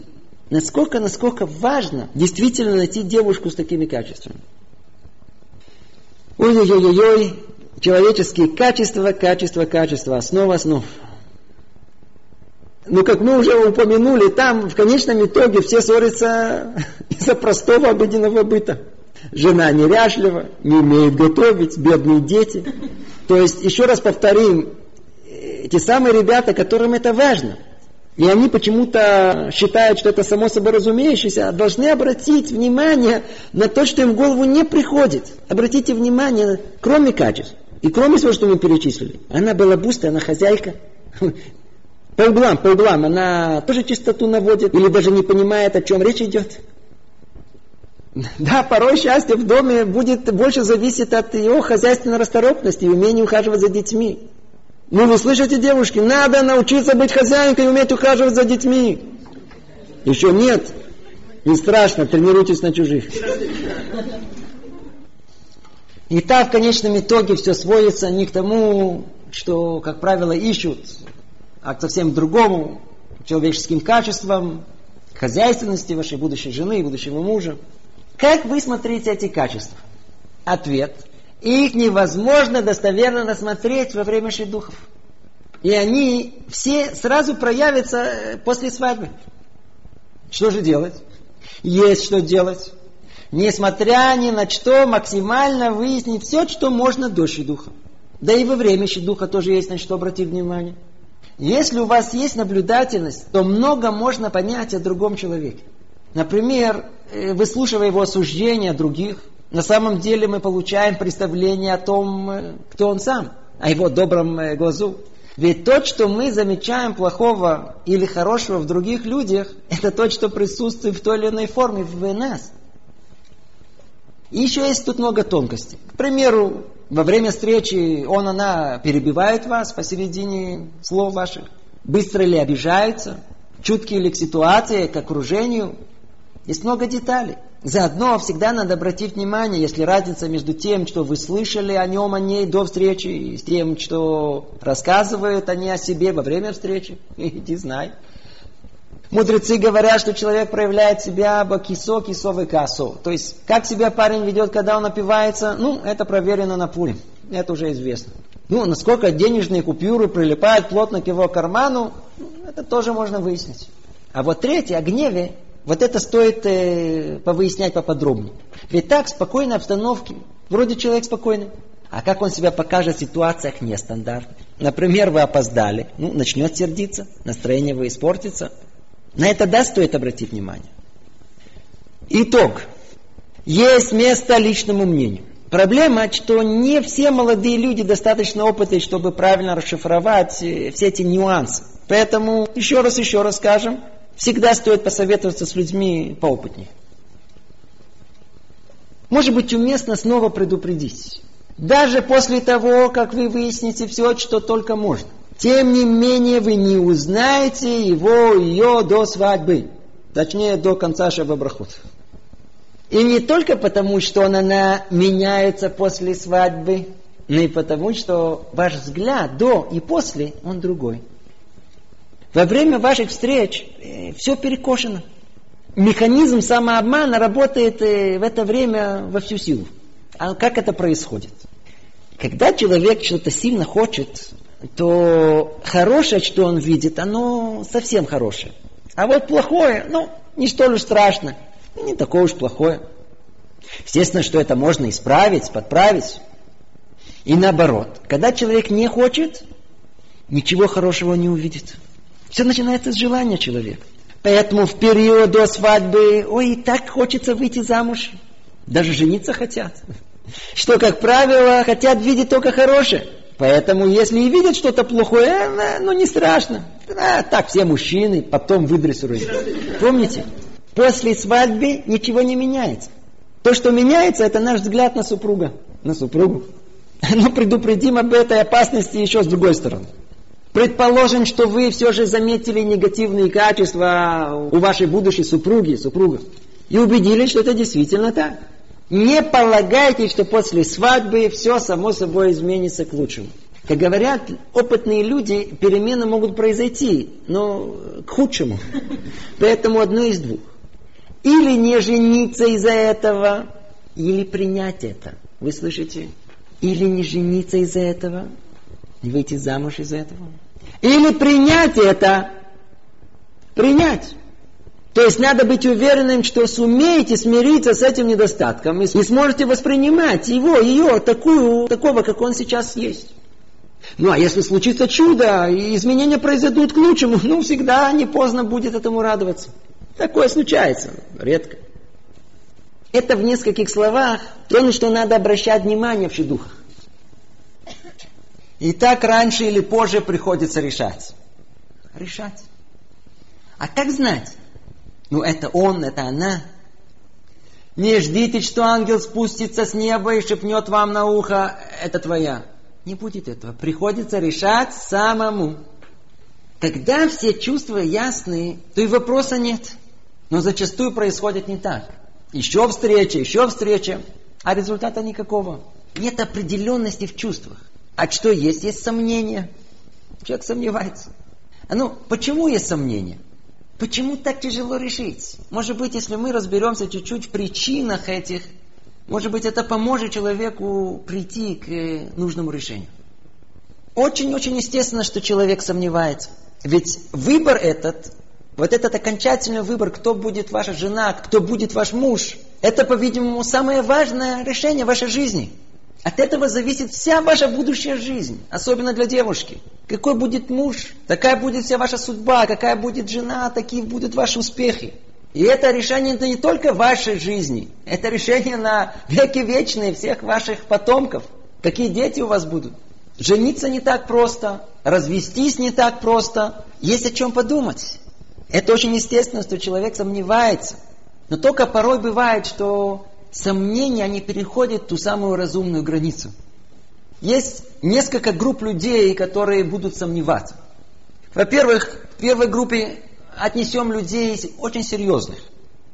Speaker 1: Насколько, насколько важно действительно найти девушку с такими качествами. Ой-ой-ой-ой, человеческие качества, качества, качества, основа основ. Ну, как мы уже упомянули, там в конечном итоге все ссорятся из-за простого обыденного быта. Жена неряшлива, не умеет готовить, бедные дети. То есть, еще раз повторим, те самые ребята, которым это важно, и они почему-то считают, что это само собой разумеющееся, должны обратить внимание на то, что им в голову не приходит. Обратите внимание, кроме качеств, и кроме всего, что мы перечислили. Она была буста, она хозяйка. По углам, по углам. Она тоже чистоту наводит или даже не понимает, о чем речь идет. Да, порой счастье в доме будет больше зависеть от ее хозяйственной расторопности и умения ухаживать за детьми. Ну, вы слышите, девушки, надо научиться быть хозяйкой и уметь ухаживать за детьми. Еще нет. Не страшно, тренируйтесь на чужих. И так в конечном итоге все сводится не к тому, что, как правило, ищут, а к совсем другому человеческим качествам, хозяйственности вашей будущей жены и будущего мужа. Как вы смотрите эти качества? Ответ – их невозможно достоверно рассмотреть во время шедухов. И они все сразу проявятся э, после свадьбы. Что же делать? Есть что делать. Несмотря ни на что, максимально выяснить все, что можно до духа. Да и во время духа тоже есть на что обратить внимание. Если у вас есть наблюдательность, то много можно понять о другом человеке. Например, э, выслушивая его осуждения других, на самом деле мы получаем представление о том, э, кто он сам, о его добром э, глазу. Ведь то, что мы замечаем плохого или хорошего в других людях, это то, что присутствует в той или иной форме в нас. И еще есть тут много тонкостей. К примеру, во время встречи он, она перебивает вас посередине слов ваших. Быстро ли обижается? Чутки ли к ситуации, к окружению? Есть много деталей. Заодно всегда надо обратить внимание, если разница между тем, что вы слышали о нем, о ней до встречи, и с тем, что рассказывают они о себе во время встречи. Иди знай. Мудрецы говорят, что человек проявляет себя бакисо, кисовый касо. То есть, как себя парень ведет, когда он напивается, ну, это проверено на пуле. Это уже известно. Ну, насколько денежные купюры прилипают плотно к его карману, это тоже можно выяснить. А вот третье, о гневе, вот это стоит э, повыяснять поподробнее. Ведь так, в спокойной обстановке, вроде человек спокойный, а как он себя покажет в ситуациях нестандартных. Например, вы опоздали, ну, начнет сердиться, настроение вы испортится. На это да, стоит обратить внимание. Итог. Есть место личному мнению. Проблема, что не все молодые люди достаточно опытны, чтобы правильно расшифровать э, все эти нюансы. Поэтому еще раз, еще раз скажем, Всегда стоит посоветоваться с людьми поопытнее. Может быть уместно снова предупредить. Даже после того, как вы выясните все, что только можно. Тем не менее, вы не узнаете его, ее до свадьбы. Точнее, до конца Шабабрахут. И не только потому, что она меняется после свадьбы, но и потому, что ваш взгляд до и после, он другой. Во время ваших встреч э, все перекошено. Механизм самообмана работает э, в это время во всю силу. А как это происходит? Когда человек что-то сильно хочет, то хорошее, что он видит, оно совсем хорошее. А вот плохое, ну, не столь уж страшно, не такое уж плохое. Естественно, что это можно исправить, подправить. И наоборот, когда человек не хочет, ничего хорошего не увидит. Все начинается с желания человека. Поэтому в период до свадьбы, ой, так хочется выйти замуж. Даже жениться хотят. Что, как правило, хотят видеть только хорошее. Поэтому, если и видят что-то плохое, э, ну не страшно. А, так все мужчины потом выдрессируют. Помните? После свадьбы ничего не меняется. То, что меняется, это наш взгляд на супруга. На супругу. Но предупредим об этой опасности еще с другой стороны. Предположим, что вы все же заметили негативные качества у вашей будущей супруги, супруга, и убедились, что это действительно так. Не полагайте, что после свадьбы все само собой изменится к лучшему. Как говорят опытные люди, перемены могут произойти, но к худшему. Поэтому одно из двух. Или не жениться из-за этого, или принять это. Вы слышите? Или не жениться из-за этого, и выйти замуж из-за этого. Или принять это. Принять. То есть надо быть уверенным, что сумеете смириться с этим недостатком и сможете воспринимать его, ее, такую, такого, как он сейчас есть. Ну а если случится чудо, и изменения произойдут к лучшему, ну всегда не поздно будет этому радоваться. Такое случается, редко. Это в нескольких словах то, на что надо обращать внимание в шедухах. И так раньше или позже приходится решать. Решать. А как знать? Ну, это он, это она. Не ждите, что ангел спустится с неба и шепнет вам на ухо, это твоя. Не будет этого. Приходится решать самому. Когда все чувства ясны, то и вопроса нет. Но зачастую происходит не так. Еще встреча, еще встреча, а результата никакого. Нет определенности в чувствах. А что есть? Есть сомнения. Человек сомневается. А ну, почему есть сомнения? Почему так тяжело решить? Может быть, если мы разберемся чуть-чуть в причинах этих, может быть, это поможет человеку прийти к э, нужному решению. Очень-очень естественно, что человек сомневается. Ведь выбор этот, вот этот окончательный выбор, кто будет ваша жена, кто будет ваш муж, это, по-видимому, самое важное решение вашей жизни. От этого зависит вся ваша будущая жизнь, особенно для девушки. Какой будет муж, такая будет вся ваша судьба, какая будет жена, такие будут ваши успехи. И это решение это не только вашей жизни, это решение на веки вечные всех ваших потомков. Какие дети у вас будут. Жениться не так просто, развестись не так просто. Есть о чем подумать. Это очень естественно, что человек сомневается. Но только порой бывает, что сомнения, они переходят ту самую разумную границу. Есть несколько групп людей, которые будут сомневаться. Во-первых, в первой группе отнесем людей очень серьезных.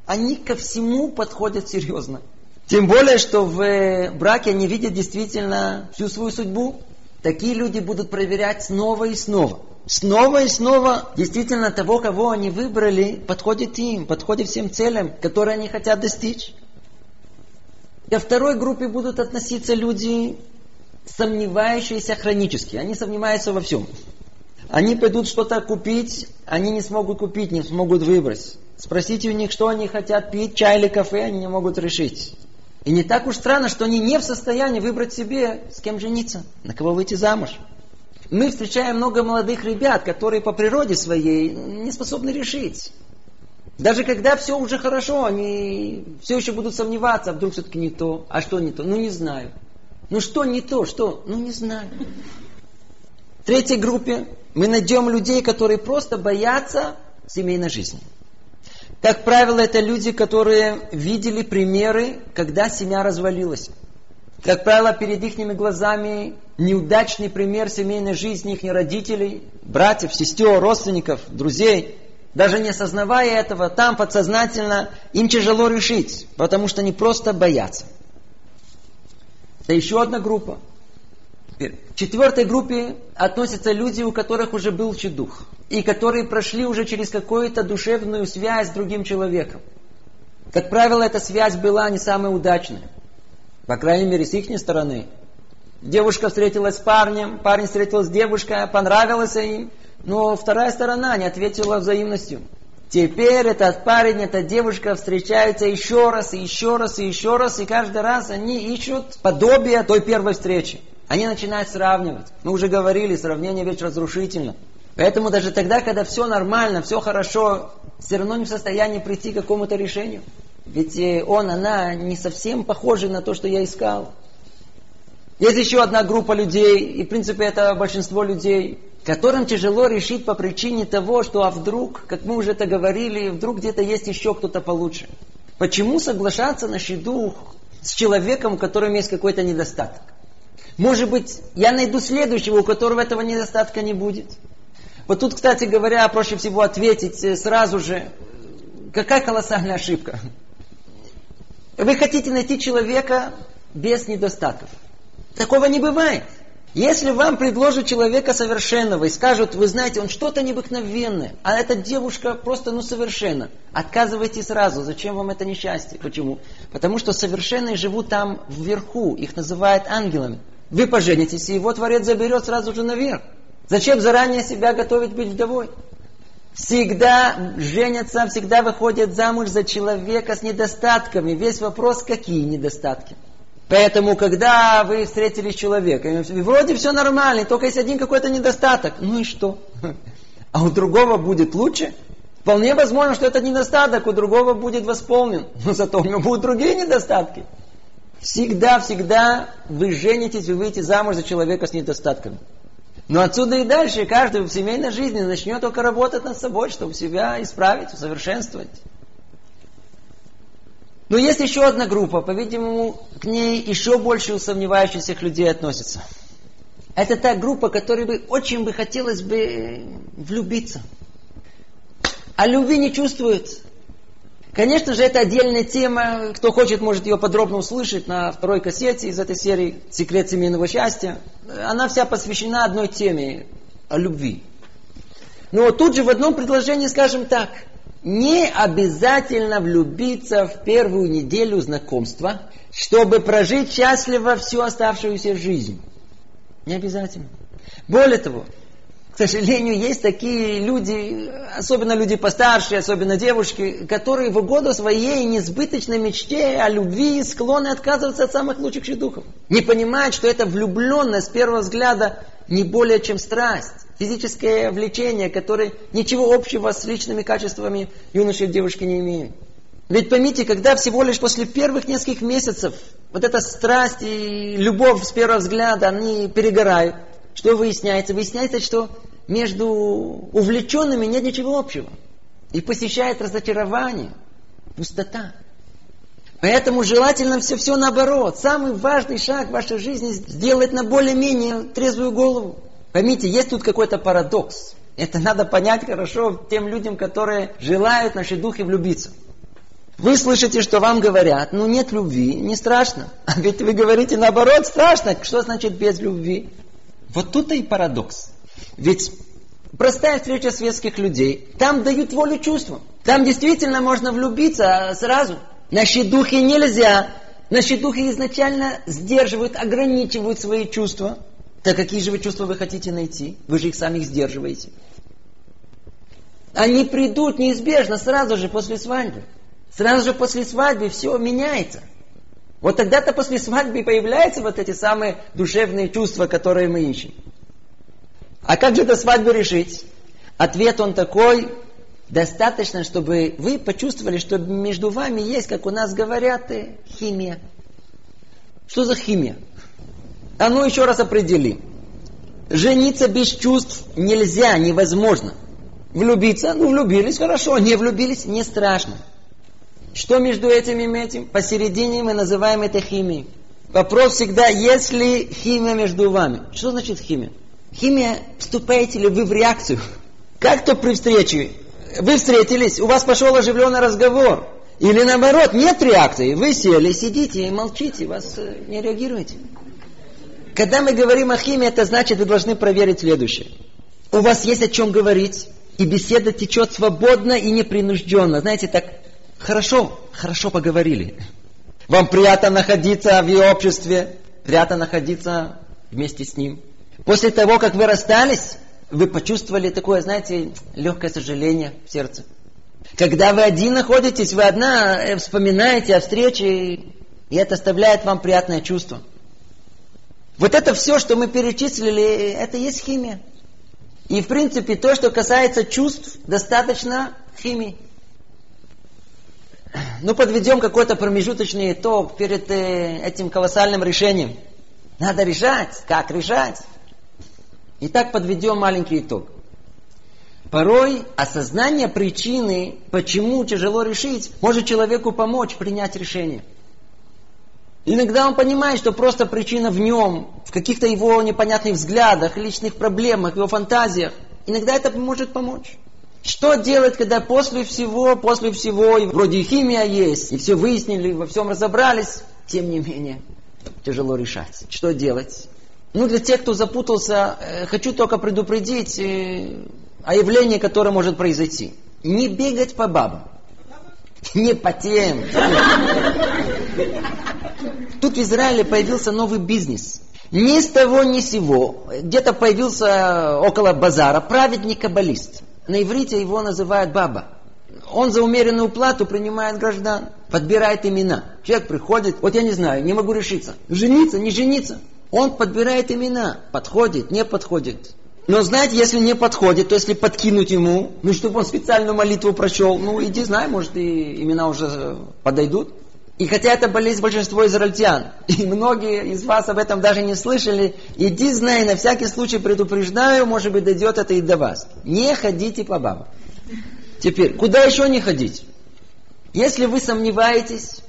Speaker 1: Они ко всему подходят серьезно. Тем более, что в браке они видят действительно всю свою судьбу. Такие люди будут проверять снова и снова. Снова и снова действительно того, кого они выбрали, подходит им, подходит всем целям, которые они хотят достичь. Ко второй группе будут относиться люди, сомневающиеся хронически. Они сомневаются во всем. Они пойдут что-то купить, они не смогут купить, не смогут выбрать. Спросите у них, что они хотят пить, чай или кафе, они не могут решить. И не так уж странно, что они не в состоянии выбрать себе, с кем жениться, на кого выйти замуж. Мы встречаем много молодых ребят, которые по природе своей не способны решить. Даже когда все уже хорошо, они все еще будут сомневаться, а вдруг все-таки не то, а что не то, ну не знаю. Ну что не то, что, ну не знаю. В третьей группе мы найдем людей, которые просто боятся семейной жизни. Как правило, это люди, которые видели примеры, когда семья развалилась. Как правило, перед их глазами неудачный пример семейной жизни их родителей, братьев, сестер, родственников, друзей. Даже не осознавая этого, там подсознательно им тяжело решить, потому что они просто боятся. Это еще одна группа. Теперь, четвертой группе относятся люди, у которых уже был чедух, и которые прошли уже через какую-то душевную связь с другим человеком. Как правило, эта связь была не самая удачная. По крайней мере, с их стороны. Девушка встретилась с парнем, парень встретился с девушкой, понравилась им, но вторая сторона не ответила взаимностью. Теперь этот парень, эта девушка встречаются еще раз, и еще раз, и еще раз, и каждый раз они ищут подобие той первой встречи. Они начинают сравнивать. Мы уже говорили, сравнение ведь разрушительно. Поэтому даже тогда, когда все нормально, все хорошо, все равно не в состоянии прийти к какому-то решению. Ведь он, она не совсем похожи на то, что я искал. Есть еще одна группа людей, и в принципе это большинство людей, которым тяжело решить по причине того, что а вдруг, как мы уже это говорили, вдруг где-то есть еще кто-то получше. Почему соглашаться на щедух с человеком, у которого есть какой-то недостаток? Может быть, я найду следующего, у которого этого недостатка не будет. Вот тут, кстати говоря, проще всего ответить э, сразу же, какая колоссальная ошибка. Вы хотите найти человека без недостатков. Такого не бывает. Если вам предложат человека совершенного и скажут, вы знаете, он что-то необыкновенное, а эта девушка просто ну совершенно, отказывайте сразу. Зачем вам это несчастье? Почему? Потому что совершенные живут там вверху, их называют ангелами. Вы поженитесь, и его Творец заберет сразу же наверх. Зачем заранее себя готовить быть вдовой? Всегда женятся, всегда выходят замуж за человека с недостатками. Весь вопрос, какие недостатки. Поэтому, когда вы встретились с человеком, и вроде все нормально, только есть один какой-то недостаток, ну и что? А у другого будет лучше? Вполне возможно, что этот недостаток у другого будет восполнен, но зато у него будут другие недостатки. Всегда, всегда вы женитесь, вы выйдете замуж за человека с недостатками. Но отсюда и дальше каждый в семейной жизни начнет только работать над собой, чтобы себя исправить, усовершенствовать. Но есть еще одна группа, по-видимому, к ней еще больше усомневающихся людей относится. Это та группа, которой бы очень бы хотелось бы влюбиться. А любви не чувствует. Конечно же, это отдельная тема. Кто хочет, может ее подробно услышать на второй кассете из этой серии «Секрет семейного счастья». Она вся посвящена одной теме – о любви. Но тут же в одном предложении скажем так. Не обязательно влюбиться в первую неделю знакомства, чтобы прожить счастливо всю оставшуюся жизнь. Не обязательно. Более того, к сожалению, есть такие люди, особенно люди постарше, особенно девушки, которые в угоду своей несбыточной мечте о любви склонны отказываться от самых лучших духов. Не понимают, что это влюбленность с первого взгляда не более чем страсть, физическое влечение, которое ничего общего с личными качествами юноши и девушки не имеет. Ведь поймите, когда всего лишь после первых нескольких месяцев вот эта страсть и любовь с первого взгляда, они перегорают, что выясняется? Выясняется, что между увлеченными нет ничего общего. И посещает разочарование, пустота. Поэтому желательно все-все наоборот. Самый важный шаг в вашей жизни сделать на более-менее трезвую голову. Поймите, есть тут какой-то парадокс. Это надо понять хорошо тем людям, которые желают наши духи влюбиться. Вы слышите, что вам говорят, ну нет любви, не страшно. А ведь вы говорите наоборот, страшно. Что значит без любви? Вот тут и парадокс. Ведь простая встреча светских людей, там дают волю чувствам. Там действительно можно влюбиться сразу. Наши духи нельзя. Наши духи изначально сдерживают, ограничивают свои чувства. Так какие же вы чувства вы хотите найти? Вы же их сами сдерживаете. Они придут неизбежно сразу же после свадьбы. Сразу же после свадьбы все меняется. Вот тогда-то после свадьбы появляются вот эти самые душевные чувства, которые мы ищем. А как же до свадьбы решить? Ответ он такой, достаточно, чтобы вы почувствовали, что между вами есть, как у нас говорят, э, химия. Что за химия? А ну еще раз определи. Жениться без чувств нельзя, невозможно. Влюбиться, ну влюбились, хорошо, не влюбились, не страшно. Что между этим и этим? Посередине мы называем это химией. Вопрос всегда, есть ли химия между вами? Что значит химия? Химия, вступаете ли вы в реакцию? Как-то при встрече, вы встретились, у вас пошел оживленный разговор. Или наоборот, нет реакции. Вы сели, сидите и молчите, вас э, не реагируете. Когда мы говорим о химии, это значит, вы должны проверить следующее. У вас есть о чем говорить, и беседа течет свободно и непринужденно. Знаете, так Хорошо, хорошо поговорили. Вам приятно находиться в ее обществе, приятно находиться вместе с ним. После того, как вы расстались, вы почувствовали такое, знаете, легкое сожаление в сердце. Когда вы один находитесь, вы одна э, вспоминаете о встрече, и это оставляет вам приятное чувство. Вот это все, что мы перечислили, это есть химия. И в принципе то, что касается чувств, достаточно химии ну, подведем какой-то промежуточный итог перед э, этим колоссальным решением. Надо решать. Как решать? Итак, подведем маленький итог. Порой осознание причины, почему тяжело решить, может человеку помочь принять решение. Иногда он понимает, что просто причина в нем, в каких-то его непонятных взглядах, личных проблемах, его фантазиях. Иногда это может помочь. Что делать, когда после всего, после всего, и вроде и химия есть, и все выяснили, во всем разобрались, тем не менее, тяжело решать. Что делать? Ну, для тех, кто запутался, э, хочу только предупредить э, о явлении, которое может произойти. Не бегать по бабам. Не по тем. Тут в Израиле появился новый бизнес. Ни с того, ни с сего. Где-то появился около базара праведник-каббалист. На иврите его называют баба. Он за умеренную плату принимает граждан, подбирает имена. Человек приходит, вот я не знаю, не могу решиться. Жениться, не жениться. Он подбирает имена, подходит, не подходит. Но знаете, если не подходит, то если подкинуть ему, ну, чтобы он специальную молитву прочел, ну, иди, знай, может, и имена уже подойдут. И хотя это болезнь большинства израильтян, и многие из вас об этом даже не слышали, иди знай, на всякий случай предупреждаю, может быть, дойдет это и до вас. Не ходите по бабам. Теперь, куда еще не ходить? Если вы сомневаетесь,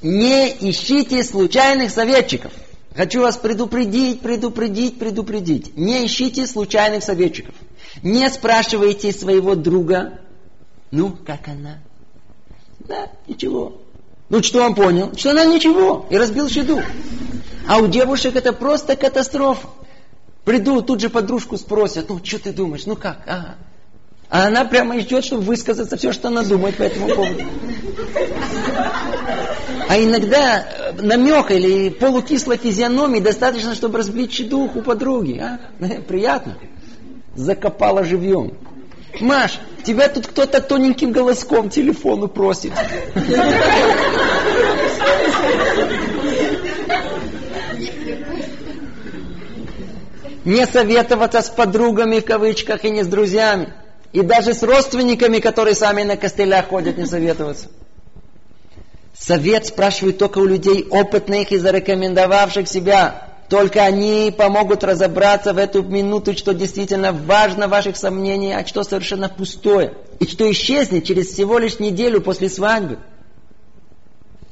Speaker 1: не ищите случайных советчиков. Хочу вас предупредить, предупредить, предупредить. Не ищите случайных советчиков. Не спрашивайте своего друга, ну, как она? Да, ничего. Ну что он понял? Что она ничего. И разбил шеду. А у девушек это просто катастрофа. Придут, тут же подружку спросят, ну что ты думаешь, ну как? Ага. А она прямо ждет, чтобы высказаться все, что она думает по этому поводу. А иногда намека или полукислой физиономии достаточно, чтобы разбить дух у подруги. А? Приятно. Закопала живьем. Маш, тебя тут кто-то тоненьким голоском телефону просит. Не советоваться с подругами в кавычках и не с друзьями. И даже с родственниками, которые сами на костылях ходят, не советоваться. Совет спрашивают только у людей опытных и зарекомендовавших себя. Только они помогут разобраться в эту минуту, что действительно важно ваших сомнений, а что совершенно пустое. И что исчезнет через всего лишь неделю после свадьбы.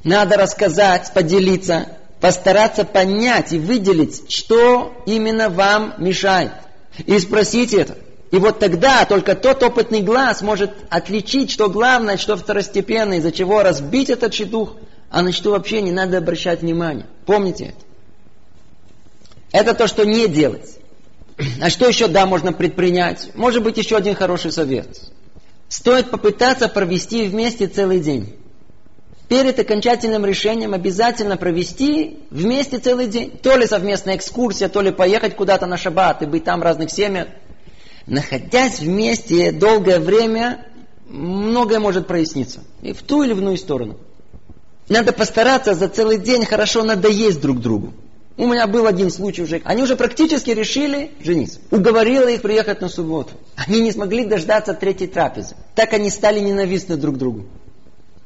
Speaker 1: Надо рассказать, поделиться, постараться понять и выделить, что именно вам мешает. И спросить это. И вот тогда только тот опытный глаз может отличить, что главное, что второстепенное, из-за чего разбить этот шедух, а на что вообще не надо обращать внимание. Помните это. Это то, что не делать. А что еще, да, можно предпринять? Может быть, еще один хороший совет. Стоит попытаться провести вместе целый день. Перед окончательным решением обязательно провести вместе целый день. То ли совместная экскурсия, то ли поехать куда-то на шаббат и быть там в разных семьях находясь вместе долгое время, многое может проясниться. И в ту или в иную сторону. Надо постараться за целый день хорошо надоесть друг другу. У меня был один случай уже. Они уже практически решили жениться. Уговорила их приехать на субботу. Они не смогли дождаться третьей трапезы. Так они стали ненавистны друг другу.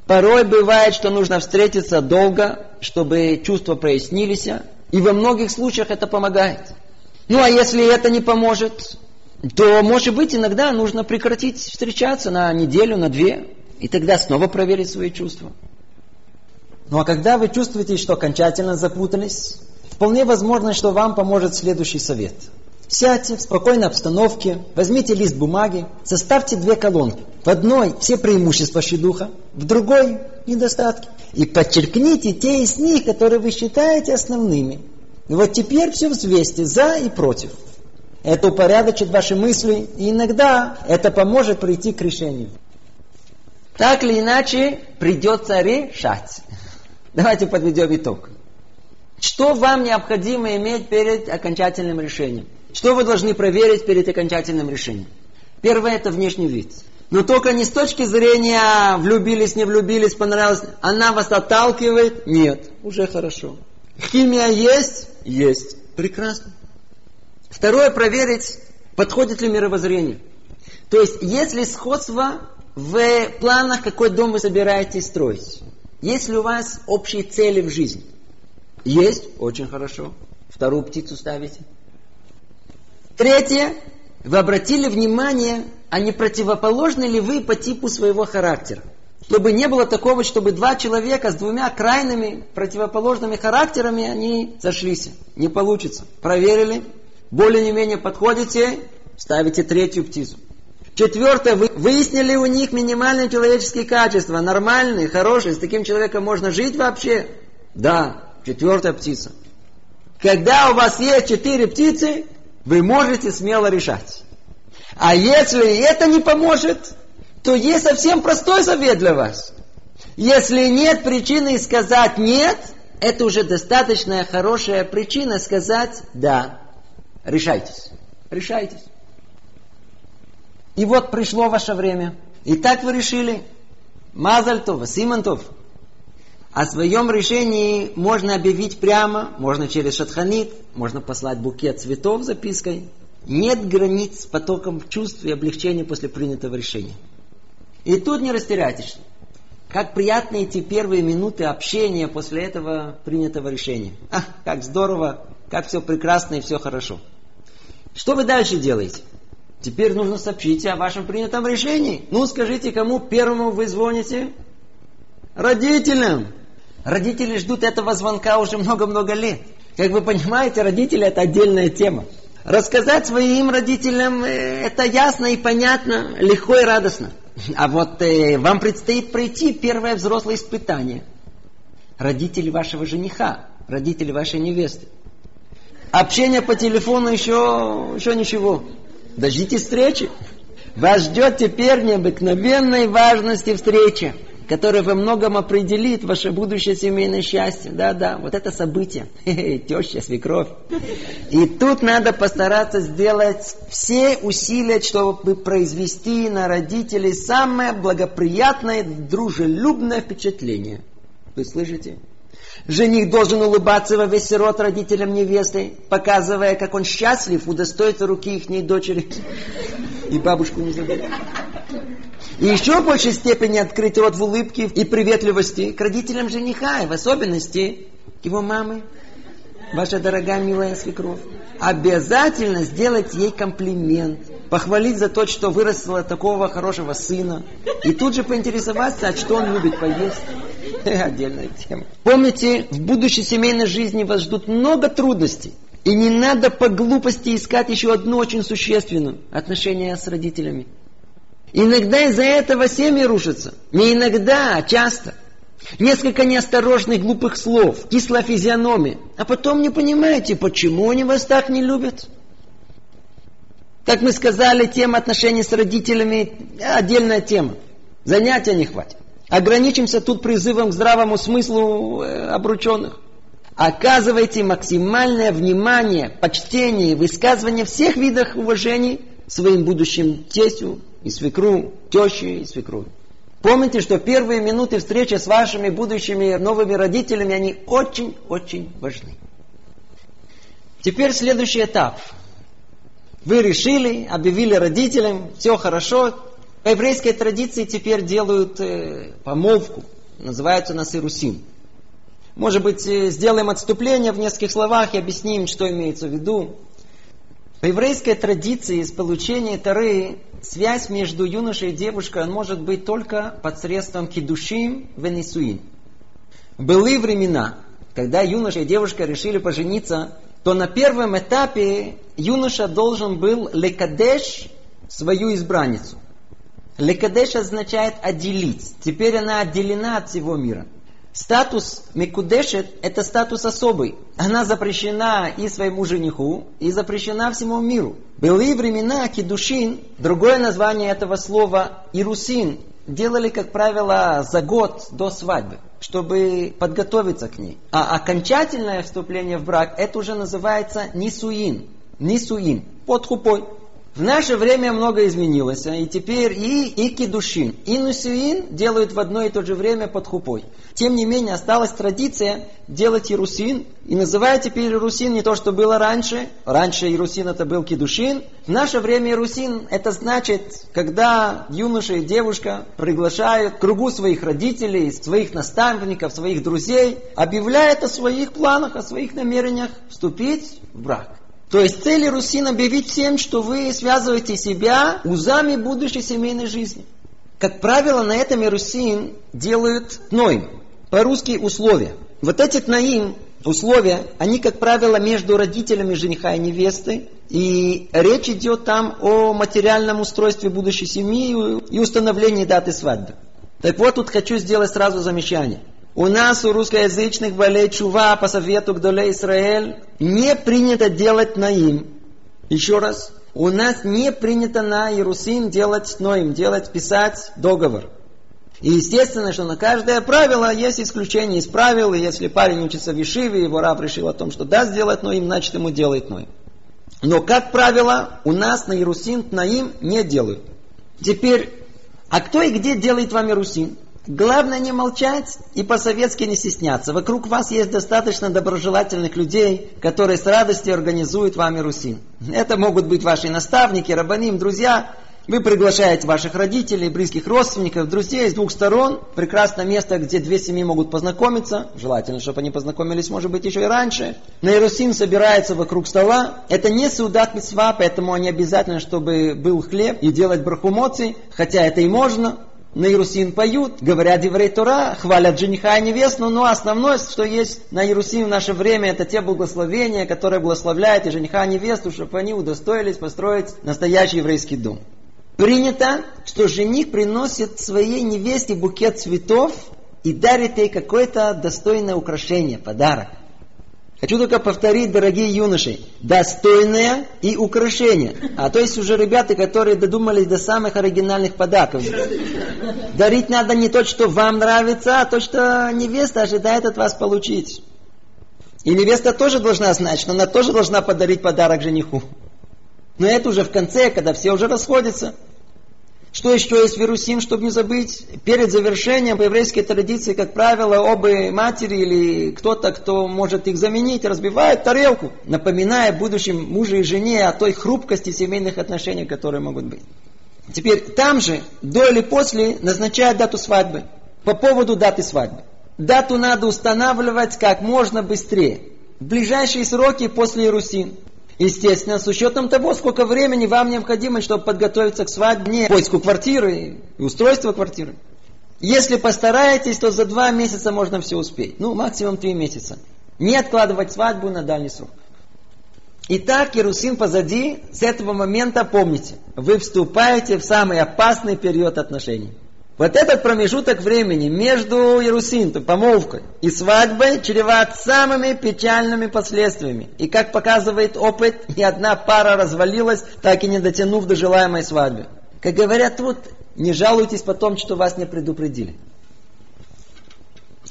Speaker 1: Порой бывает, что нужно встретиться долго, чтобы чувства прояснились. И во многих случаях это помогает. Ну а если это не поможет, то, может быть, иногда нужно прекратить встречаться на неделю, на две, и тогда снова проверить свои чувства.
Speaker 2: Ну а когда вы чувствуете, что окончательно запутались, вполне возможно, что вам поможет следующий совет. Сядьте в спокойной обстановке, возьмите лист бумаги, составьте две колонки. В одной все преимущества щедуха, в другой недостатки. И подчеркните те из них, которые вы считаете основными. И вот теперь все взвесьте за и против. Это упорядочит ваши мысли, и иногда это поможет прийти к решению.
Speaker 1: Так или иначе, придется решать. Давайте подведем итог. Что вам необходимо иметь перед окончательным решением? Что вы должны проверить перед окончательным решением? Первое – это внешний вид. Но только не с точки зрения влюбились, не влюбились, понравилось. Она вас отталкивает? Нет. Уже хорошо. Химия есть? Есть. Прекрасно. Второе, проверить, подходит ли мировоззрение. То есть, есть ли сходство в планах, какой дом вы собираетесь строить. Есть ли у вас общие цели в жизни? Есть? Очень хорошо. Вторую птицу ставите. Третье. Вы обратили внимание, а не противоположны ли вы по типу своего характера? Чтобы не было такого, чтобы два человека с двумя крайными противоположными характерами, они сошлись. Не получится. Проверили, более не менее подходите, ставите третью птицу. Четвертое, вы выяснили у них минимальные человеческие качества, нормальные, хорошие, с таким человеком можно жить вообще? Да, четвертая птица. Когда у вас есть четыре птицы, вы можете смело решать. А если это не поможет, то есть совсем простой совет для вас. Если нет причины сказать нет, это уже достаточная хорошая причина сказать да. Решайтесь. Решайтесь. И вот пришло ваше время. И так вы решили. Мазальтов, Симонтов. О своем решении можно объявить прямо, можно через шатханит, можно послать букет цветов запиской. Нет границ с потоком чувств и облегчения после принятого решения. И тут не растеряйтесь. Как приятны эти первые минуты общения после этого принятого решения. Ах, как здорово, как все прекрасно и все хорошо. Что вы дальше делаете? Теперь нужно сообщить о вашем принятом решении. Ну, скажите, кому первому вы звоните? Родителям. Родители ждут этого звонка уже много-много лет. Как вы понимаете, родители это отдельная тема. Рассказать своим родителям э, это ясно и понятно, легко и радостно. А вот э, вам предстоит пройти первое взрослое испытание. Родители вашего жениха, родители вашей невесты. Общение по телефону еще, еще ничего. Дождитесь встречи. Вас ждет теперь необыкновенной важности встречи. Которое во многом определит ваше будущее семейное счастье. Да-да, вот это событие. Теща, свекровь. И тут надо постараться сделать все усилия, чтобы произвести на родителей самое благоприятное, дружелюбное впечатление. Вы слышите? Жених должен улыбаться во весь рот родителям невесты, показывая, как он счастлив удостоиться руки их дочери. И бабушку не забыть. И еще в большей степени открыть рот в улыбке и приветливости к родителям жениха, и в особенности к его мамы, ваша дорогая милая свекровь. Обязательно сделать ей комплимент, похвалить за то, что вырастила такого хорошего сына, и тут же поинтересоваться, а что он любит поесть. Отдельная тема. Помните, в будущей семейной жизни вас ждут много трудностей. И не надо по глупости искать еще одну очень существенную – отношения с родителями. Иногда из-за этого семьи рушатся. Не иногда, а часто. Несколько неосторожных глупых слов, кислая физиономия. А потом не понимаете, почему они вас так не любят. Как мы сказали, тема отношений с родителями – отдельная тема. Занятия не хватит. Ограничимся тут призывом к здравому смыслу э, обрученных. Оказывайте максимальное внимание, почтение высказывание всех видов уважений своим будущим тестю и свекру, теще и свекру. Помните, что первые минуты встречи с вашими будущими новыми родителями, они очень-очень важны. Теперь следующий этап. Вы решили, объявили родителям, все хорошо. По еврейской традиции теперь делают э, помолвку. Называется нас Ирусим. Может быть, э, сделаем отступление в нескольких словах и объясним, что имеется в виду. По еврейской традиции из получения Тары связь между юношей и девушкой может быть только посредством кидушим венесуин. Были времена, когда юноша и девушка решили пожениться, то на первом этапе юноша должен был лекадеш свою избранницу. Лекадеш означает отделить. Теперь она отделена от всего мира. Статус Мекудешет – это статус особый. Она запрещена и своему жениху, и запрещена всему миру. Были времена Кедушин, другое название этого слова Ирусин, делали, как правило, за год до свадьбы, чтобы подготовиться к ней. А окончательное вступление в брак, это уже называется Нисуин. Нисуин, под хупой. В наше время много изменилось, а и теперь и, и кедушин, и нусуин делают в одно и то же время под хупой. Тем не менее, осталась традиция делать ирусин, и называют теперь ирусин не то, что было раньше. Раньше ирусин это был кедушин. В наше время ирусин это значит, когда юноша и девушка приглашают к кругу своих родителей, своих наставников, своих друзей, объявляют о своих планах, о своих намерениях вступить в брак. То есть цель Русин объявить всем, что вы связываете себя узами будущей семейной жизни. Как правило, на этом Ирусин делают тноим, по-русски условия. Вот эти тноим, условия, они, как правило, между родителями жениха и невесты. И речь идет там о материальном устройстве будущей семьи и установлении даты свадьбы. Так вот, тут хочу сделать сразу замечание – у нас, у русскоязычных болей чува по совету Гдоле Израиль, не принято делать наим. Еще раз, у нас не принято на Иерусин делать ноим, делать, писать договор. И естественно, что на каждое правило есть исключение из правил, и если парень учится в Ешиве, его раб решил о том, что да, сделать ноим, значит ему делает ноим. Но, как правило, у нас на Иерусин наим не делают. Теперь, а кто и где делает вам Иерусин? Главное не молчать и по-советски не стесняться. Вокруг вас есть достаточно доброжелательных людей, которые с радостью организуют вами Русин. Это могут быть ваши наставники, рабаним, друзья. Вы приглашаете ваших родителей, близких родственников, друзей с двух сторон. Прекрасное место, где две семьи могут познакомиться. Желательно, чтобы они познакомились, может быть, еще и раньше. На Иерусим собирается вокруг стола. Это не саудат митцва, поэтому они обязательно, чтобы был хлеб и делать брахумоци, хотя это и можно на Иерусин поют, говорят еврей Тора, хвалят жениха и невесту, но основное, что есть на Иерусин в наше время, это те благословения, которые благословляют и жениха и невесту, чтобы они удостоились построить настоящий еврейский дом. Принято, что жених приносит своей невесте букет цветов и дарит ей какое-то достойное украшение, подарок. Хочу только повторить, дорогие юноши, достойное и украшение. А то есть уже ребята, которые додумались до самых оригинальных подарков. Дарить надо не то, что вам нравится, а то, что невеста ожидает от вас получить. И невеста тоже должна знать, что она тоже должна подарить подарок жениху. Но это уже в конце, когда все уже расходятся. Что еще есть в Иерусалим, чтобы не забыть? Перед завершением по еврейской традиции, как правило, оба матери или кто-то, кто может их заменить, разбивают тарелку, напоминая будущим мужу и жене о той хрупкости семейных отношений, которые могут быть. Теперь там же, до или после, назначают дату свадьбы. По поводу даты свадьбы. Дату надо устанавливать как можно быстрее. В ближайшие сроки после Иерусалим. Естественно, с учетом того, сколько времени вам необходимо, чтобы подготовиться к свадьбе, поиску квартиры и устройству квартиры. Если постараетесь, то за два месяца можно все успеть. Ну, максимум три месяца. Не откладывать свадьбу на дальний срок. Итак, Иерусалим позади, с этого момента помните, вы вступаете в самый опасный период отношений. Вот этот промежуток времени между Иерусалимом, помолвкой и свадьбой чреват самыми печальными последствиями. И как показывает опыт, ни одна пара развалилась, так и не дотянув до желаемой свадьбы. Как говорят тут, не жалуйтесь потом, что вас не предупредили.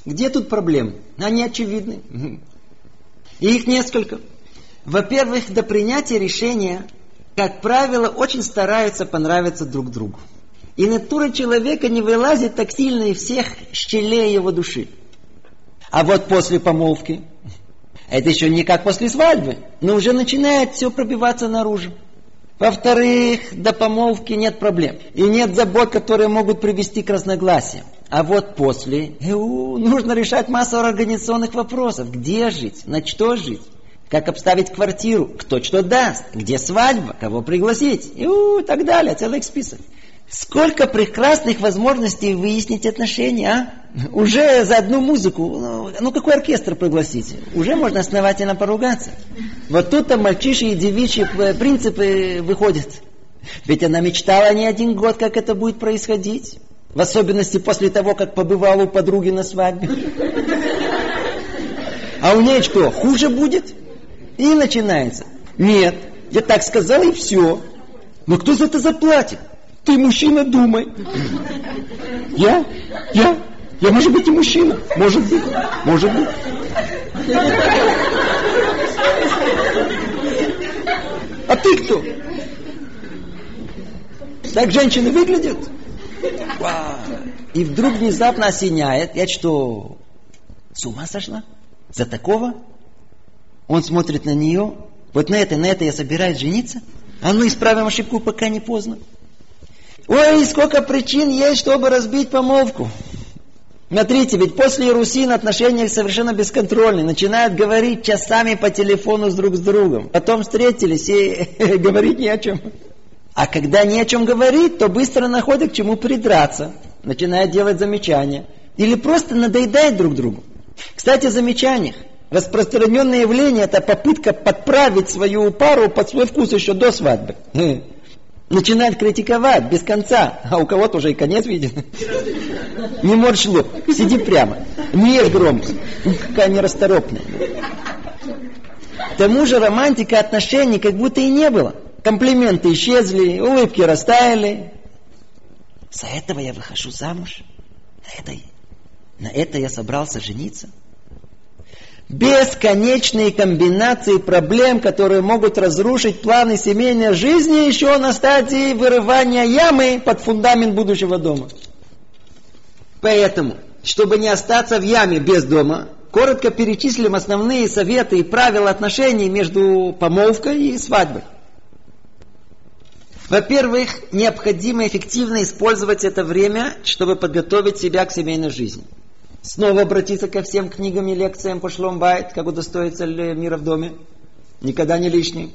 Speaker 1: Где тут проблемы? Они очевидны. И их несколько. Во-первых, до принятия решения, как правило, очень стараются понравиться друг другу. И натура человека не вылазит так сильно из всех щелей его души. А вот после помолвки, это еще не как после свадьбы, но уже начинает все пробиваться наружу. Во-вторых, до помолвки нет проблем. И нет забот, которые могут привести к разногласиям. А вот после эу, нужно решать массу организационных вопросов. Где жить? На что жить? Как обставить квартиру? Кто что даст? Где свадьба? Кого пригласить? И так далее. Целый список. Сколько прекрасных возможностей выяснить отношения, а? Уже за одну музыку, ну, ну какой оркестр пригласить? Уже можно основательно поругаться. Вот тут-то мальчиши и девичьи принципы выходят. Ведь она мечтала не один год, как это будет происходить. В особенности после того, как побывала у подруги на свадьбе. А у нее что, хуже будет? И начинается. Нет, я так сказал и все. Но кто за это заплатит? Ты, мужчина, думай. Я? Я? Я, может быть, и мужчина. Может быть. Может быть. А ты кто? Так женщины выглядят? И вдруг внезапно осеняет. Я что, с ума сошла? За такого? Он смотрит на нее. Вот на это, на это я собираюсь жениться? А ну исправим ошибку, пока не поздно. Ой, сколько причин есть, чтобы разбить помолвку. Смотрите, ведь после Иерусин отношения совершенно бесконтрольные. Начинают говорить часами по телефону с друг с другом. Потом встретились и говорить не о чем. А когда не о чем говорить, то быстро находят к чему придраться. Начинают делать замечания. Или просто надоедает друг другу. Кстати, о замечаниях. Распространенное явление – это попытка подправить свою пару под свой вкус еще до свадьбы начинает критиковать без конца, а у кого-то уже и конец виден. Не морщ лоб, сиди прямо, не ешь громко, какая нерасторопная. К тому же романтика отношений как будто и не было. Комплименты исчезли, улыбки растаяли. За этого я выхожу замуж. На это, на это я собрался жениться бесконечные комбинации проблем, которые могут разрушить планы семейной жизни еще на стадии вырывания ямы под фундамент будущего дома. Поэтому, чтобы не остаться в яме без дома, коротко перечислим основные советы и правила отношений между помолвкой и свадьбой. Во-первых, необходимо эффективно использовать это время, чтобы подготовить себя к семейной жизни – Снова обратиться ко всем книгам и лекциям по Шломбайт, как удостоится мира в доме. Никогда не лишний.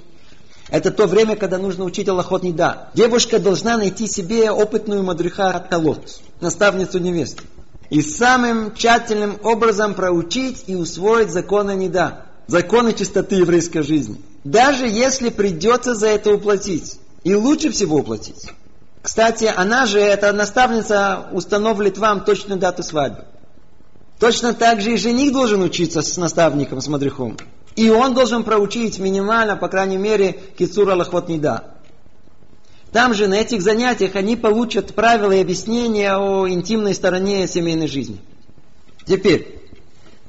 Speaker 1: Это то время, когда нужно учить Аллахот не да. Девушка должна найти себе опытную мадриха Талот, наставницу невесты. И самым тщательным образом проучить и усвоить законы неда, законы чистоты еврейской жизни. Даже если придется за это уплатить. И лучше всего уплатить. Кстати, она же, эта наставница, установит вам точную дату свадьбы. Точно так же и жених должен учиться с наставником, с мадрихом. И он должен проучить минимально, по крайней мере, кицура лохот да. Там же на этих занятиях они получат правила и объяснения о интимной стороне семейной жизни. Теперь,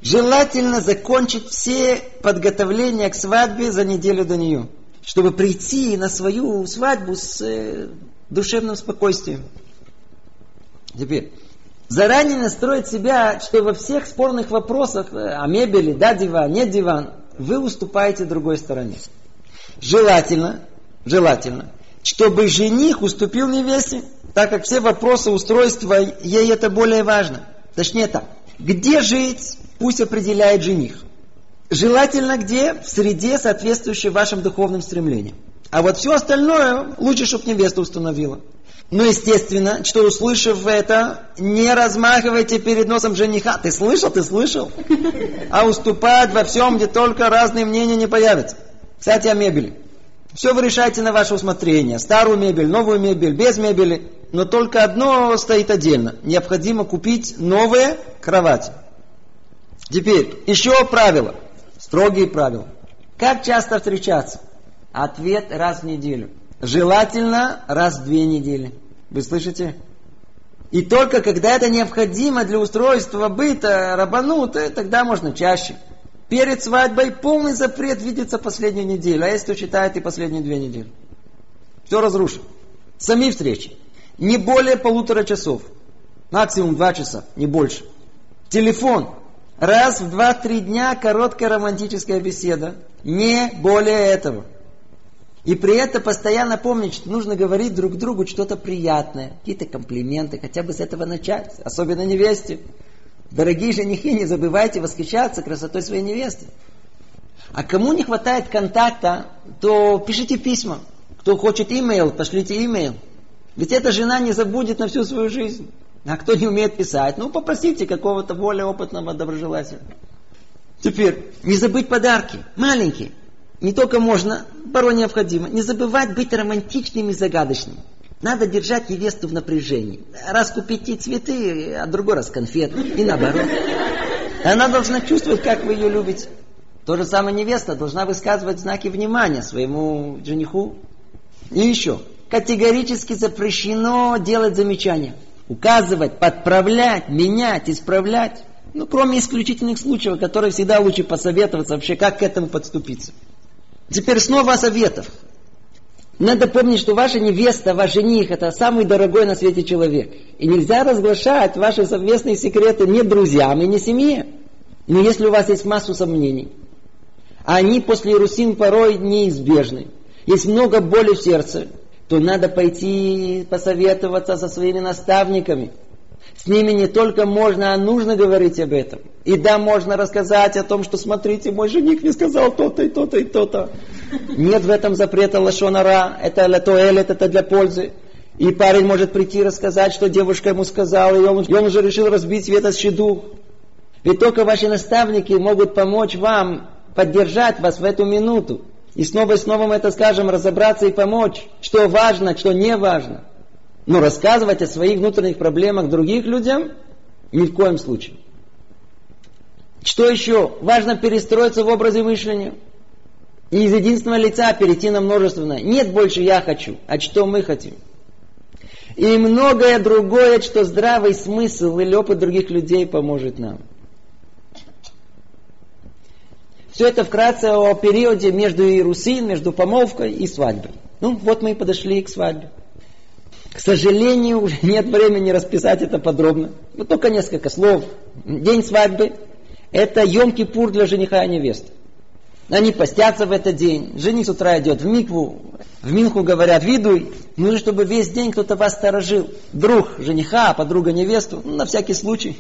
Speaker 1: желательно закончить все подготовления к свадьбе за неделю до нее, чтобы прийти на свою свадьбу с э, душевным спокойствием. Теперь, заранее настроить себя, что во всех спорных вопросах э, о мебели, да диван, нет диван, вы уступаете другой стороне. Желательно, желательно, чтобы жених уступил невесте, так как все вопросы устройства, ей это более важно. Точнее так, где жить, пусть определяет жених. Желательно где? В среде, соответствующей вашим духовным стремлениям. А вот все остальное лучше, чтобы невеста установила. Но, естественно, что услышав это, не размахивайте перед носом жениха. Ты слышал, ты слышал? А уступать во всем, где только разные мнения не появятся. Кстати, о мебели. Все вы решаете на ваше усмотрение. Старую мебель, новую мебель, без мебели. Но только одно стоит отдельно. Необходимо купить новые кровати. Теперь, еще правила. Строгие правила. Как часто встречаться? Ответ раз в неделю. Желательно раз в две недели. Вы слышите? И только когда это необходимо для устройства быта, рабанута, тогда можно чаще. Перед свадьбой полный запрет видеться последнюю неделю, а если считает и последние две недели. Все разрушено. Сами встречи. Не более полутора часов. Максимум два часа, не больше. Телефон. Раз в два-три дня короткая романтическая беседа. Не более этого. И при этом постоянно помнить, что нужно говорить друг другу что-то приятное, какие-то комплименты, хотя бы с этого начать, особенно невесте. Дорогие женихи, не забывайте восхищаться красотой своей невесты. А кому не хватает контакта, то пишите письма. Кто хочет имейл, пошлите имейл. Ведь эта жена не забудет на всю свою жизнь. А кто не умеет писать, ну попросите какого-то более опытного доброжелателя. Теперь, не забыть подарки, маленькие. Не только можно, порой необходимо. Не забывать быть романтичным и загадочным. Надо держать невесту в напряжении. Раз купить ей цветы, а другой раз конфеты. И наоборот. Она должна чувствовать, как вы ее любите. То же самое невеста должна высказывать знаки внимания своему жениху. И еще. Категорически запрещено делать замечания. Указывать, подправлять, менять, исправлять. Ну, кроме исключительных случаев, которые всегда лучше посоветоваться вообще, как к этому подступиться. Теперь снова о советах. Надо помнить, что ваша невеста, ваш жених – это самый дорогой на свете человек. И нельзя разглашать ваши совместные секреты ни друзьям и ни семье. Но если у вас есть массу сомнений, а они после Русин порой неизбежны, есть много боли в сердце, то надо пойти посоветоваться со своими наставниками – с ними не только можно, а нужно говорить об этом. И да, можно рассказать о том, что смотрите, мой жених мне сказал то-то и то-то и то-то. Нет в этом запрета лошонара, это латуэлет, это для пользы. И парень может прийти и рассказать, что девушка ему сказала, и он, и он уже решил разбить этот дух. Ведь только ваши наставники могут помочь вам, поддержать вас в эту минуту. И снова и снова мы это скажем, разобраться и помочь, что важно, что не важно. Но рассказывать о своих внутренних проблемах других людям ни в коем случае. Что еще? Важно перестроиться в образе мышления. И из единственного лица перейти на множественное. Нет больше я хочу, а что мы хотим. И многое другое, что здравый смысл или опыт других людей поможет нам. Все это вкратце о периоде между Иерусин, между помолвкой и свадьбой. Ну, вот мы и подошли к свадьбе. К сожалению, уже нет времени расписать это подробно. Ну, только несколько слов. День свадьбы – это Йом-Кипур для жениха и невесты. Они постятся в этот день. Жених с утра идет в микву. В Минху говорят, видуй. Нужно, чтобы весь день кто-то вас сторожил. Друг жениха, подруга невесту. Ну, на всякий случай.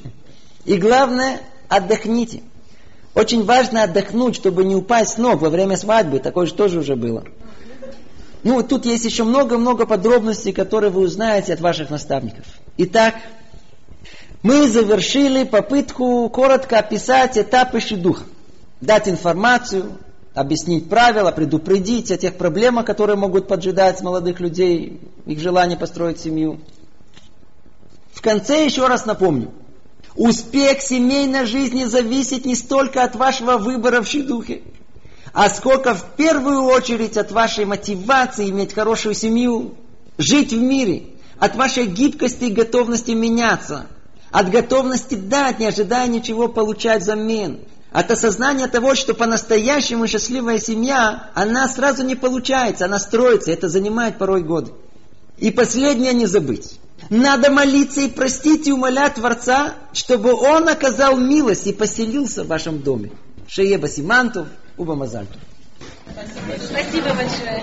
Speaker 1: И главное, отдохните. Очень важно отдохнуть, чтобы не упасть с ног во время свадьбы. Такое же тоже уже было. Ну, тут есть еще много-много подробностей, которые вы узнаете от ваших наставников. Итак, мы завершили попытку коротко описать этапы шедуха. Дать информацию, объяснить правила, предупредить о тех проблемах, которые могут поджидать молодых людей, их желание построить семью. В конце еще раз напомню. Успех семейной жизни зависит не столько от вашего выбора в шедухе, а сколько в первую очередь от вашей мотивации иметь хорошую семью, жить в мире, от вашей гибкости и готовности меняться, от готовности дать, не ожидая ничего получать взамен, от осознания того, что по-настоящему счастливая семья, она сразу не получается, она строится, это занимает порой годы. И последнее не забыть. Надо молиться и простить и умолять Творца, чтобы Он оказал милость и поселился в вашем доме. Шееба Симантов, Уба Мазальтов.
Speaker 3: Спасибо. Спасибо большое.